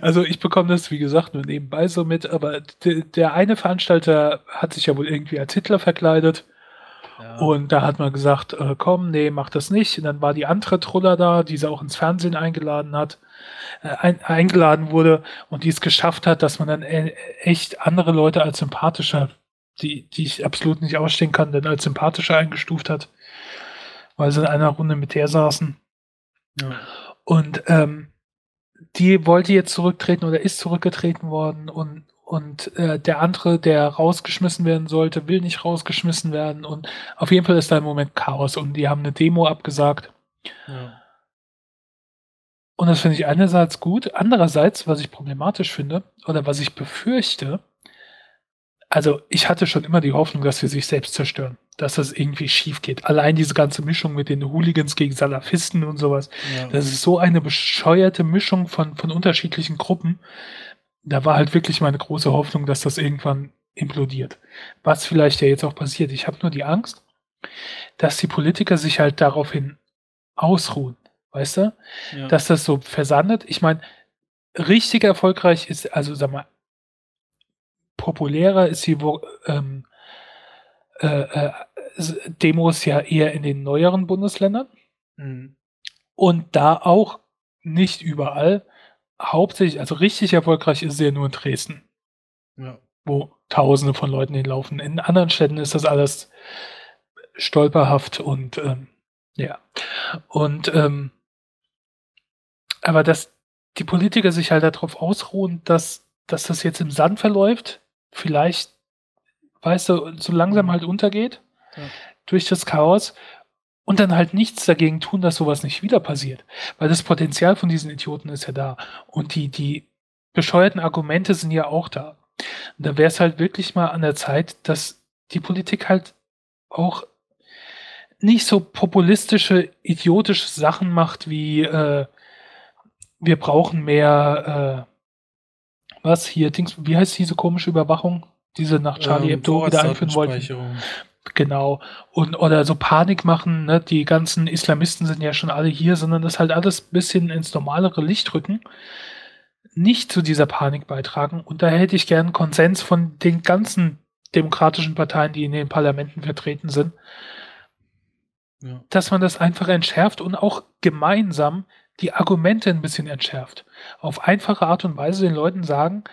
Also ich bekomme das, wie gesagt, nur nebenbei so mit, aber der eine Veranstalter hat sich ja wohl irgendwie als Hitler verkleidet. Ja. Und da hat man gesagt, äh, komm, nee, mach das nicht. Und dann war die andere Truller da, die sie auch ins Fernsehen eingeladen hat, äh, ein, eingeladen wurde und die es geschafft hat, dass man dann e echt andere Leute als sympathischer, die, die ich absolut nicht ausstehen kann, denn als sympathischer eingestuft hat, weil sie in einer Runde mit der saßen. Ja. Und ähm, die wollte jetzt zurücktreten oder ist zurückgetreten worden und, und äh, der andere, der rausgeschmissen werden sollte, will nicht rausgeschmissen werden und auf jeden Fall ist da im Moment Chaos und die haben eine Demo abgesagt. Ja. Und das finde ich einerseits gut, andererseits, was ich problematisch finde oder was ich befürchte, also ich hatte schon immer die Hoffnung, dass sie sich selbst zerstören dass das irgendwie schief geht. Allein diese ganze Mischung mit den Hooligans gegen Salafisten und sowas, ja. das ist so eine bescheuerte Mischung von, von unterschiedlichen Gruppen. Da war halt wirklich meine große Hoffnung, dass das irgendwann implodiert. Was vielleicht ja jetzt auch passiert. Ich habe nur die Angst, dass die Politiker sich halt daraufhin ausruhen. Weißt du? Ja. Dass das so versandet. Ich meine, richtig erfolgreich ist, also sag mal, populärer ist sie wo, ähm, äh, äh, Demos ja eher in den neueren Bundesländern. Mhm. Und da auch nicht überall. Hauptsächlich, also richtig erfolgreich ist sie ja nur in Dresden. Ja. Wo Tausende von Leuten hinlaufen. In anderen Städten ist das alles stolperhaft und ähm, ja. Und ähm, aber dass die Politiker sich halt darauf ausruhen, dass, dass das jetzt im Sand verläuft, vielleicht, weißt du, so langsam mhm. halt untergeht durch das Chaos und dann halt nichts dagegen tun, dass sowas nicht wieder passiert. Weil das Potenzial von diesen Idioten ist ja da. Und die, die bescheuerten Argumente sind ja auch da. Und da wäre es halt wirklich mal an der Zeit, dass die Politik halt auch nicht so populistische, idiotische Sachen macht wie äh, wir brauchen mehr äh, was hier, Dings, wie heißt diese komische Überwachung, diese nach Charlie ähm, Hebdo wieder einführen wollten. Genau. Und, oder so Panik machen, ne? die ganzen Islamisten sind ja schon alle hier, sondern das halt alles ein bisschen ins normalere Licht rücken, nicht zu dieser Panik beitragen. Und da hätte ich gern Konsens von den ganzen demokratischen Parteien, die in den Parlamenten vertreten sind, ja. dass man das einfach entschärft und auch gemeinsam die Argumente ein bisschen entschärft. Auf einfache Art und Weise den Leuten sagen,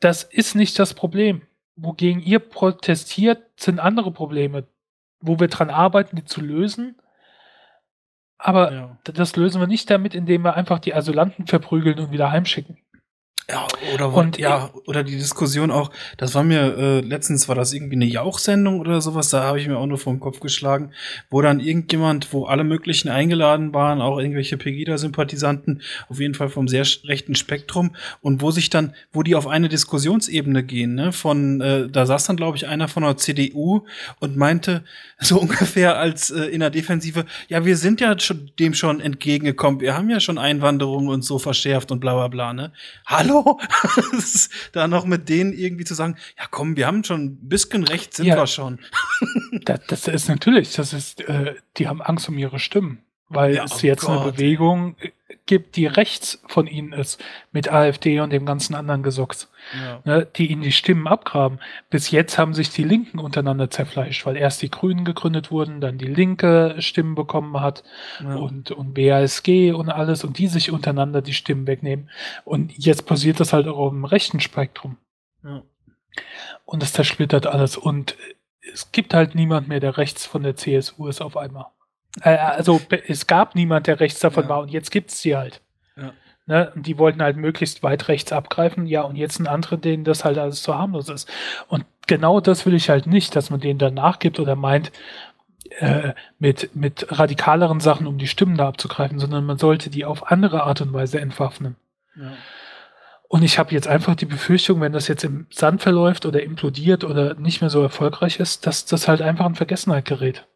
das ist nicht das Problem wogegen ihr protestiert, sind andere Probleme. wo wir dran arbeiten, die zu lösen. Aber Ja. das lösen wir nicht damit, indem wir einfach die Asylanten verprügeln und wieder heimschicken. Ja, oder, Und ja, oder die Diskussion auch, das war mir, äh, letztens war das irgendwie eine Jauchsendung oder sowas, da habe ich mir auch nur vor den Kopf geschlagen, wo dann irgendjemand, wo alle möglichen eingeladen waren, auch irgendwelche Pegida-Sympathisanten, auf jeden Fall vom sehr rechten Spektrum, und wo sich dann, wo die auf eine Diskussionsebene gehen, ne, von, äh, da saß dann, glaube ich, einer von der CDU und meinte, so ungefähr als äh, in der Defensive, ja, wir sind ja schon, dem schon entgegengekommen, wir haben ja schon Einwanderung und so verschärft und bla bla bla, ne? Hallo? Ist da noch mit denen irgendwie zu sagen, ja komm, wir haben schon ein bisschen recht, sind Ja. wir schon. Das, das ist natürlich, das ist, äh, die haben Angst um ihre Stimmen, weil Ja, es oh jetzt eine Gott. Bewegung äh, gibt, die rechts von ihnen ist, mit AfD und dem ganzen anderen Gesocks, Ja. ne, die ihnen die Stimmen abgraben. Bis jetzt haben sich die Linken untereinander zerfleischt, weil erst die Grünen gegründet wurden, dann die Linke Stimmen bekommen hat Ja. und, und BASG und alles und die sich untereinander die Stimmen wegnehmen. Und jetzt passiert das halt auch auf dem rechten Spektrum. Und es zersplittert alles. Und es gibt halt niemand mehr, der rechts von der CSU ist auf einmal. Äh, also es gab niemand, der rechts davon Ja. war und jetzt gibt es die halt. Ja. Ne? Und die wollten halt möglichst weit rechts abgreifen. Ja, und jetzt ein anderer, denen das halt alles zu harmlos ist. Und genau das will ich halt nicht, dass man denen danach gibt oder meint, äh, mit, mit radikaleren Sachen, um die Stimmen da abzugreifen, sondern man sollte die auf andere Art und Weise entwaffnen. Ja. Und ich habe jetzt einfach die Befürchtung, wenn das jetzt im Sand verläuft oder implodiert oder nicht mehr so erfolgreich ist, dass das halt einfach in Vergessenheit gerät.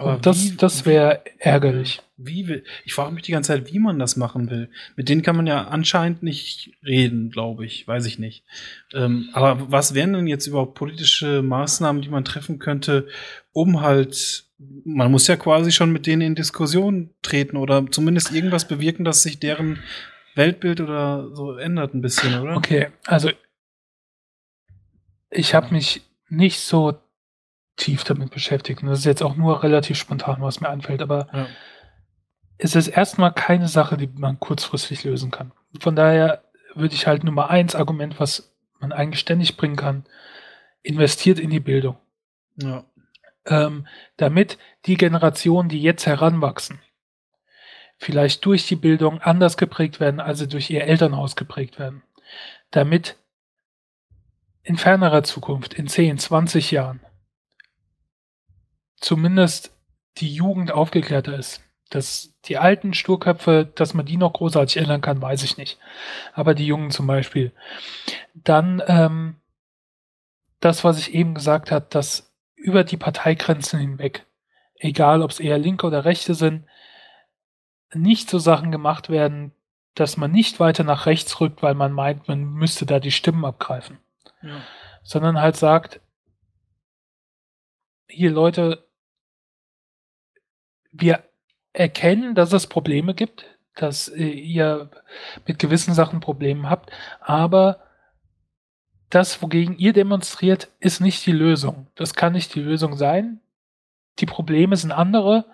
Und das, wie- das wäre ärgerlich. Wie will, ich frage mich die ganze Zeit, wie man das machen will. Mit denen kann man ja anscheinend nicht reden, glaube ich. Weiß ich nicht. Ähm, aber was wären denn jetzt überhaupt politische Maßnahmen, die man treffen könnte, um halt, man muss ja quasi schon mit denen in Diskussion treten oder zumindest irgendwas bewirken, dass sich deren Weltbild oder so ändert ein bisschen, oder? Okay, also ich habe mich nicht so tief damit beschäftigt. Und das ist jetzt auch nur relativ spontan, was mir einfällt, aber Ja. es ist erstmal keine Sache, die man kurzfristig lösen kann. Von daher würde ich halt Nummer eins Argument, was man eigentlich ständig bringen kann, investiert in die Bildung. Ja. ähm, damit die Generationen, die jetzt heranwachsen, vielleicht durch die Bildung anders geprägt werden, als sie durch ihr Elternhaus geprägt werden. Damit in fernerer Zukunft, in 10, 20 Jahren, zumindest die Jugend aufgeklärter ist. Dass die alten Sturköpfe, dass man die noch großartig ändern kann, weiß ich nicht. Aber die Jungen zum Beispiel. Dann ähm, das, was ich eben gesagt habe, dass über die Parteigrenzen hinweg, egal ob es eher Linke oder Rechte sind, nicht so Sachen gemacht werden, dass man nicht weiter nach rechts rückt, weil man meint, man müsste da die Stimmen abgreifen, ja. sondern halt sagt, hier Leute, wir erkennen, dass es Probleme gibt, dass äh, ihr mit gewissen Sachen Probleme habt, aber das, wogegen ihr demonstriert, ist nicht die Lösung. Das kann nicht die Lösung sein. Die Probleme sind andere.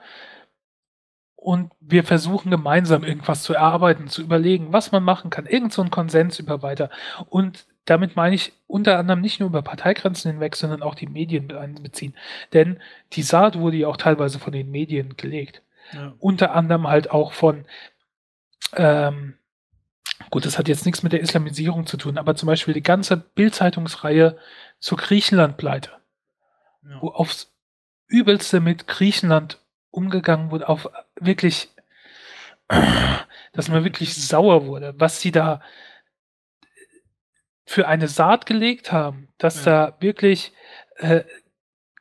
Und wir versuchen gemeinsam irgendwas zu erarbeiten, zu überlegen, was man machen kann. Irgend so ein Konsens über weiter. Und damit meine ich unter anderem nicht nur über Parteigrenzen hinweg, sondern auch die Medien mit einbeziehen. Denn die Saat wurde ja auch teilweise von den Medien gelegt. ja. Unter anderem halt auch von, ähm, gut, das hat jetzt nichts mit der Islamisierung zu tun, aber zum Beispiel die ganze Bildzeitungsreihe zur Griechenland-Pleite, ja. wo aufs Übelste mit Griechenland umgegangen wurde, auf wirklich, dass man wirklich sauer wurde, was sie da für eine Saat gelegt haben, dass Ja. da wirklich äh,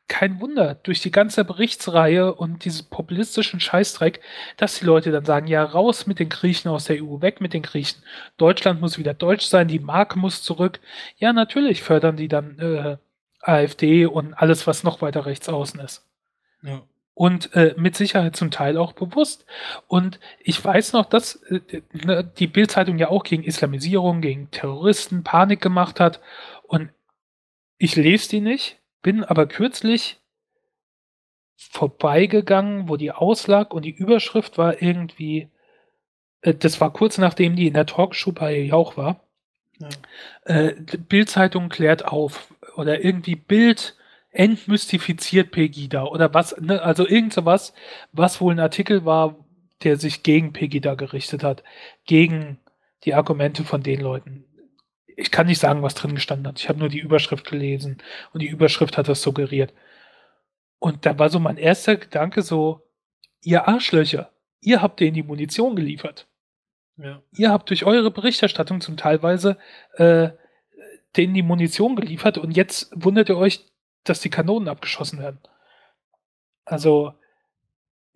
kein Wunder durch die ganze Berichtsreihe und diesen populistischen Scheißdreck, dass die Leute dann sagen, ja, raus mit den Griechen aus der EU, weg mit den Griechen. Deutschland muss wieder deutsch sein, die Mark muss zurück. Ja, natürlich fördern die dann äh, AfD und alles, was noch weiter rechts außen ist. ja. Und äh, mit Sicherheit zum Teil auch bewusst. Und ich weiß noch, dass äh, ne, die Bildzeitung ja auch gegen Islamisierung, gegen Terroristen Panik gemacht hat. Und ich lese die nicht, bin aber kürzlich vorbeigegangen, wo die auslag und die Überschrift war irgendwie, äh, das war kurz nachdem die in der Talkshow bei Jauch war. Ja. Äh, Bildzeitung klärt auf oder irgendwie Bild entmystifiziert Pegida oder was, ne, also irgend sowas, was wohl ein Artikel war, der sich gegen Pegida gerichtet hat, gegen die Argumente von den Leuten. Ich kann nicht sagen, was drin gestanden hat. Ich habe nur die Überschrift gelesen und die Überschrift hat das suggeriert. Und da war so mein erster Gedanke so, ihr Arschlöcher, ihr habt denen die Munition geliefert. Ja. Ihr habt durch eure Berichterstattung zum Teilweise äh, denen die Munition geliefert und jetzt wundert ihr euch, dass die Kanonen abgeschossen werden. Also,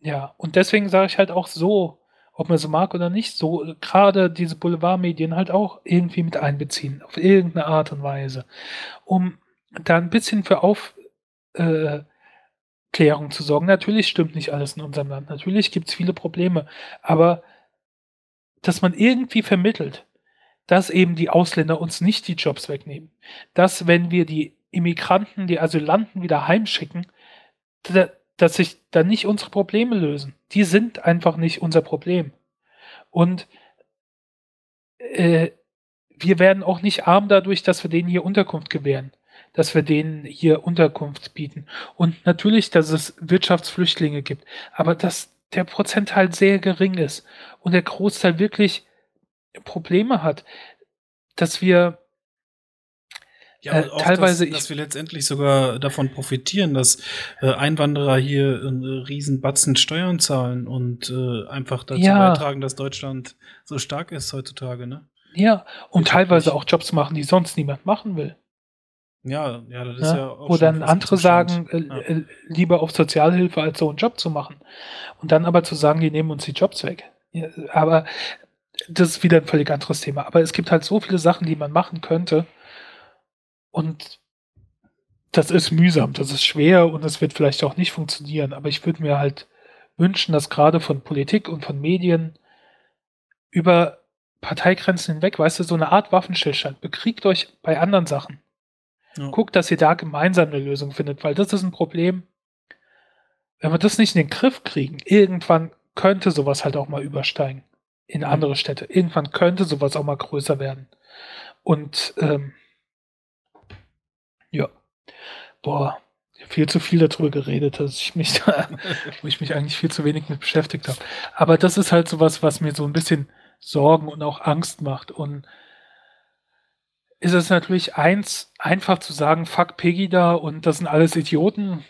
ja, und deswegen sage ich halt auch so, ob man so mag oder nicht, so gerade diese Boulevardmedien halt auch irgendwie mit einbeziehen, auf irgendeine Art und Weise, um da ein bisschen für Aufklärung äh, zu sorgen. Natürlich stimmt nicht alles in unserem Land, natürlich gibt es viele Probleme, aber dass man irgendwie vermittelt, dass eben die Ausländer uns nicht die Jobs wegnehmen, dass wenn wir die Immigranten, die Asylanten wieder heimschicken, dass sich dann nicht unsere Probleme lösen. Die sind einfach nicht unser Problem. Und äh, wir werden auch nicht arm dadurch, dass wir denen hier Unterkunft gewähren, dass wir denen hier Unterkunft bieten. Und natürlich, dass es Wirtschaftsflüchtlinge gibt, aber dass der Prozentteil sehr gering ist und der Großteil wirklich Probleme hat, dass wir ja, äh, teilweise, dass, dass, wir letztendlich sogar davon profitieren, dass äh, Einwanderer hier einen riesen Batzen Steuern zahlen und äh, einfach dazu ja. beitragen, dass Deutschland so stark ist heutzutage, ne? Ja, und teilweise auch Jobs machen, die sonst niemand machen will. Ja, ja, das ist ja, ja auch Wo dann andere sagen, äh, ja. Äh, lieber auf Sozialhilfe als so einen Job zu machen. Und dann aber zu sagen, die nehmen uns die Jobs weg. Ja, aber das ist wieder ein völlig anderes Thema. Aber es gibt halt so viele Sachen, die man machen könnte und das ist mühsam, das ist schwer und es wird vielleicht auch nicht funktionieren. Aber ich würde mir halt wünschen, dass gerade von Politik und von Medien über Parteigrenzen hinweg, weißt du, so eine Art Waffenstillstand, bekriegt euch bei anderen Sachen. Ja. Guckt, dass ihr da gemeinsam eine Lösung findet, weil das ist ein Problem. Wenn wir das nicht in den Griff kriegen, irgendwann könnte sowas halt auch mal übersteigen in andere Städte. Irgendwann könnte sowas auch mal größer werden. Und ähm, ja. Boah, viel zu viel darüber geredet, dass ich mich da, wo ich mich eigentlich viel zu wenig mit beschäftigt habe. Aber das ist halt sowas, was mir so ein bisschen Sorgen und auch Angst macht. Und ist es natürlich eins, einfach zu sagen, fuck Peggy da und das sind alles Idioten,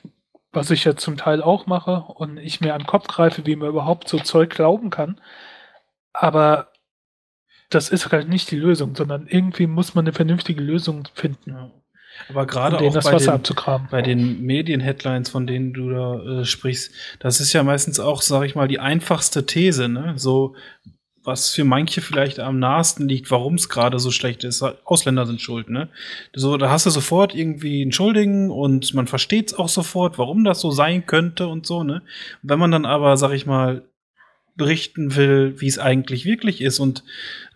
was ich ja zum Teil auch mache und ich mir an den Kopf greife, wie man überhaupt so Zeug glauben kann. Aber das ist halt nicht die Lösung, sondern irgendwie muss man eine vernünftige Lösung finden. Aber gerade auch bei den, bei den Medien-Headlines, von denen du da äh, sprichst, das ist ja meistens auch, sag ich mal, die einfachste These, ne? So, was für manche vielleicht am nahesten liegt, warum es gerade so schlecht ist. Ausländer sind schuld, ne? So, da hast du sofort irgendwie einen Schuldigen und man versteht es auch sofort, warum das so sein könnte und so, ne? Wenn man dann aber, sag ich mal, berichten will, wie es eigentlich wirklich ist und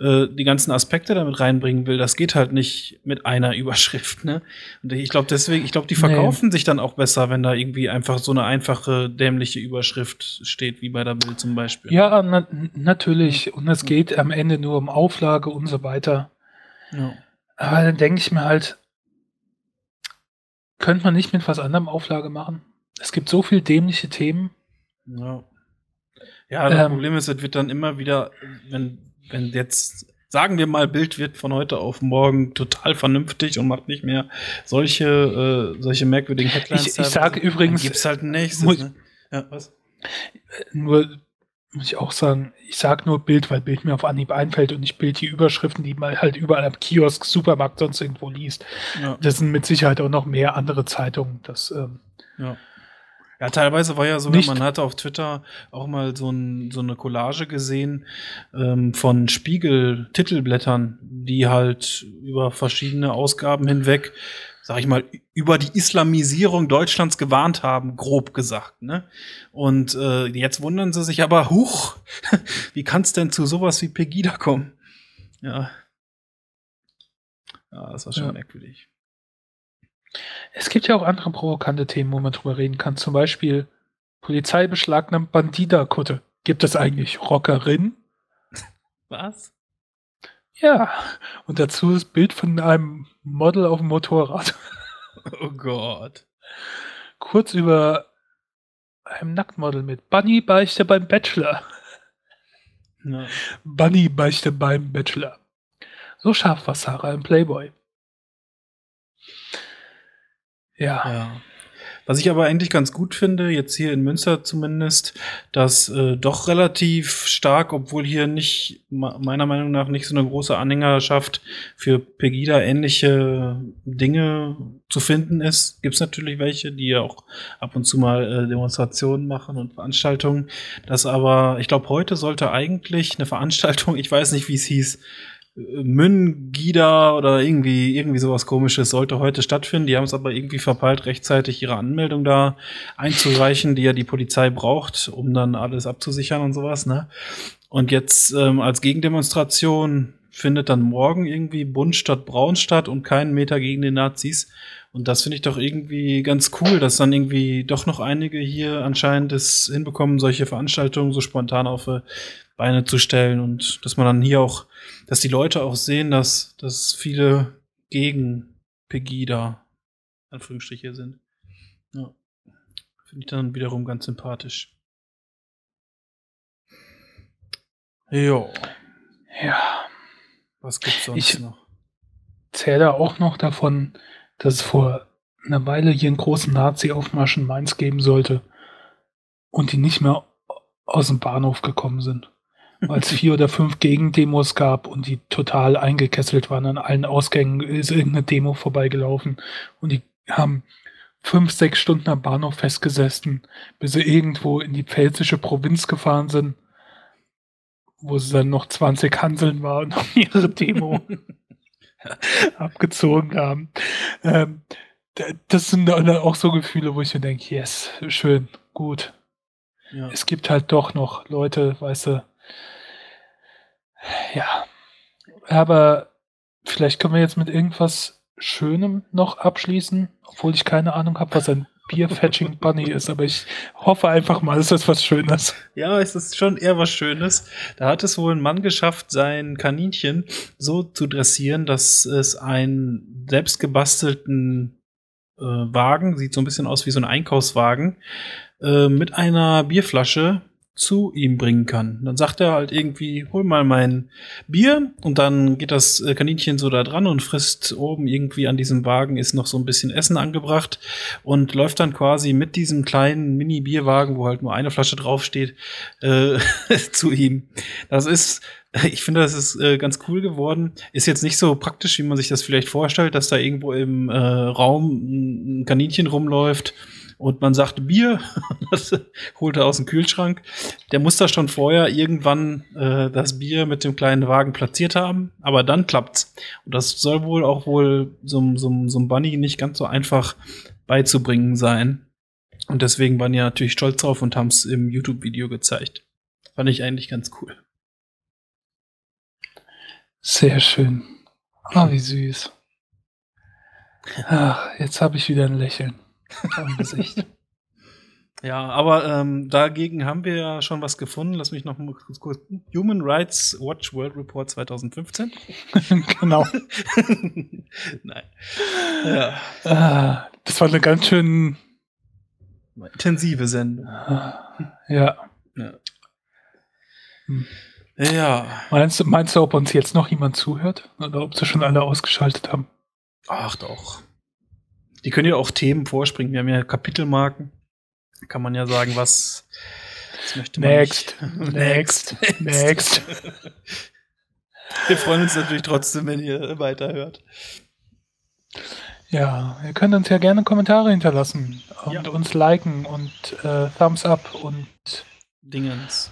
äh, die ganzen Aspekte damit reinbringen will, das geht halt nicht mit einer Überschrift. Ne? Und ich glaube deswegen, ich glaube, die verkaufen nee. sich dann auch besser, wenn da irgendwie einfach so eine einfache dämliche Überschrift steht, wie bei der Bild zum Beispiel. Ja, na natürlich. Und es geht am Ende nur um Auflage und so weiter. Ja. Aber dann denke ich mir halt, könnte man nicht mit was anderem Auflage machen? Es gibt so viel dämliche Themen. Ja. Ja, das ähm, Problem ist, es wird dann immer wieder, wenn, wenn jetzt, sagen wir mal, Bild wird von heute auf morgen total vernünftig und macht nicht mehr solche, äh, solche merkwürdigen Headlines. Ich, ich sage übrigens. Gibt's halt ein nächstes, muss, ne? Ja, was? Nur, muss ich auch sagen, ich sage nur Bild, weil Bild mir auf Anhieb einfällt und nicht Bild die Überschriften, die man halt überall am Kiosk, Supermarkt, sonst irgendwo liest. Ja. Das sind mit Sicherheit auch noch mehr andere Zeitungen. Das, ähm, ja. Ja, teilweise war ja so, man hatte auf Twitter auch mal so, ein, so eine Collage gesehen ähm, von Spiegel-Titelblättern, die halt über verschiedene Ausgaben hinweg, sag ich mal, über die Islamisierung Deutschlands gewarnt haben, grob gesagt. Ne? Und äh, jetzt wundern sie sich aber, huch, wie kann es denn zu sowas wie Pegida kommen? Ja. Ja, das war schon ja. merkwürdig. Es gibt ja auch andere provokante Themen, wo man drüber reden kann. Zum Beispiel Polizei beschlagnahmt Bandida-Kutte. Gibt es eigentlich Rockerin? Was? Ja, und dazu das Bild von einem Model auf dem Motorrad. Oh Gott. Kurz über einem Nacktmodel mit Bunny Beichte beim Bachelor. Ja. Bunny Beichte beim Bachelor. So scharf war Sarah im Playboy. Ja. ja. Was ich aber eigentlich ganz gut finde, jetzt hier in Münster zumindest, dass äh, doch relativ stark, obwohl hier nicht, meiner Meinung nach, nicht so eine große Anhängerschaft für Pegida-ähnliche Dinge zu finden ist. Gibt es natürlich welche, die ja auch ab und zu mal äh, Demonstrationen machen und Veranstaltungen. Das aber, ich glaube, heute sollte eigentlich eine Veranstaltung, ich weiß nicht, wie es hieß, Mün-Gida oder irgendwie, irgendwie sowas komisches sollte heute stattfinden. Die haben es aber irgendwie verpeilt, rechtzeitig ihre Anmeldung da einzureichen, die ja die Polizei braucht, um dann alles abzusichern und sowas, ne? Und jetzt ähm, als Gegendemonstration findet dann morgen irgendwie Bund statt Braun statt und keinen Meter gegen die Nazis. Und das finde ich doch irgendwie ganz cool, dass dann irgendwie doch noch einige hier anscheinend es hinbekommen, solche Veranstaltungen so spontan auf die Beine zu stellen und dass man dann hier auch dass die Leute auch sehen, dass, dass viele gegen Pegida Anführungsstriche sind. Ja. Finde ich dann wiederum ganz sympathisch. Jo. Ja. Was gibt's sonst ich noch? Zähle auch noch davon, dass es vor einer Weile hier einen großen Nazi-Aufmarsch in Mainz geben sollte und die nicht mehr aus dem Bahnhof gekommen sind weil es vier oder fünf Gegendemos gab und die total eingekesselt waren. An allen Ausgängen ist irgendeine Demo vorbeigelaufen und die haben fünf, sechs Stunden am Bahnhof festgesessen, bis sie irgendwo in die pfälzische Provinz gefahren sind, wo sie dann noch 20 Hanseln waren und ihre Demo abgezogen haben. Ähm, das sind dann auch so Gefühle, wo ich mir denke, yes, schön, gut. Ja. Es gibt halt doch noch Leute, weißt du, ja. Aber vielleicht können wir jetzt mit irgendwas Schönem noch abschließen, obwohl ich keine Ahnung habe, was ein Bierfetching Bunny ist, aber ich hoffe einfach mal, es ist was Schönes. Ja, es ist schon eher was Schönes. Da hat es wohl ein Mann geschafft, sein Kaninchen so zu dressieren, dass es einen selbstgebastelten äh, Wagen, sieht so ein bisschen aus wie so ein Einkaufswagen, äh, mit einer Bierflasche zu ihm bringen kann. Dann sagt er halt irgendwie, hol mal mein Bier und dann geht das äh, Kaninchen so da dran und frisst oben irgendwie an diesem Wagen ist noch so ein bisschen Essen angebracht und läuft dann quasi mit diesem kleinen Mini-Bierwagen, wo halt nur eine Flasche draufsteht, äh, zu ihm. Das ist ich finde, das ist äh, ganz cool geworden. Ist jetzt nicht so praktisch, wie man sich das vielleicht vorstellt, dass da irgendwo im äh, Raum ein Kaninchen rumläuft und man sagt Bier, das holt er aus dem Kühlschrank. Der muss da schon vorher irgendwann äh, das Bier mit dem kleinen Wagen platziert haben, aber dann klappt's. Und das soll wohl auch wohl so, so, so ein Bunny nicht ganz so einfach beizubringen sein. Und deswegen waren die natürlich stolz drauf und haben es im YouTube-Video gezeigt. Fand ich eigentlich ganz cool. Sehr schön. Ah, wie süß. Ach, jetzt habe ich wieder ein Lächeln am Gesicht. Ja, aber ähm, dagegen haben wir ja schon was gefunden. Lass mich noch mal kurz kurz. Human Rights Watch World Report 2015. genau. Nein. Ja. Ah, das war eine ganz schön intensive Sendung. Ah, ja. Ja. Hm. ja. Meinst, meinst du, ob uns jetzt noch jemand zuhört? Oder ob sie schon alle ausgeschaltet haben? Ach doch. Die können ja auch Themen vorspringen. Wir haben ja Kapitelmarken. Kann man ja sagen, was, was möchte man Next. Next. Next. Next. Wir freuen uns natürlich trotzdem, wenn ihr weiterhört. Ja, ihr könnt uns ja gerne Kommentare hinterlassen und ja. uns liken und äh, Thumbs up und Dingens.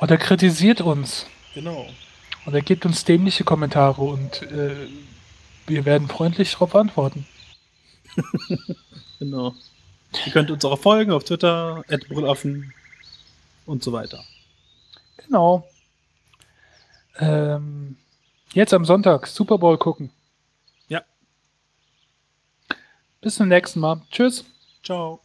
Oder kritisiert uns. Genau. Oder gebt uns dämliche Kommentare und äh, wir werden freundlich darauf antworten. genau. Ihr könnt uns auch folgen auf Twitter, Brüllaffen und so weiter. Genau. Ähm, jetzt am Sonntag Super Bowl gucken. Ja. Bis zum nächsten Mal. Tschüss. Ciao.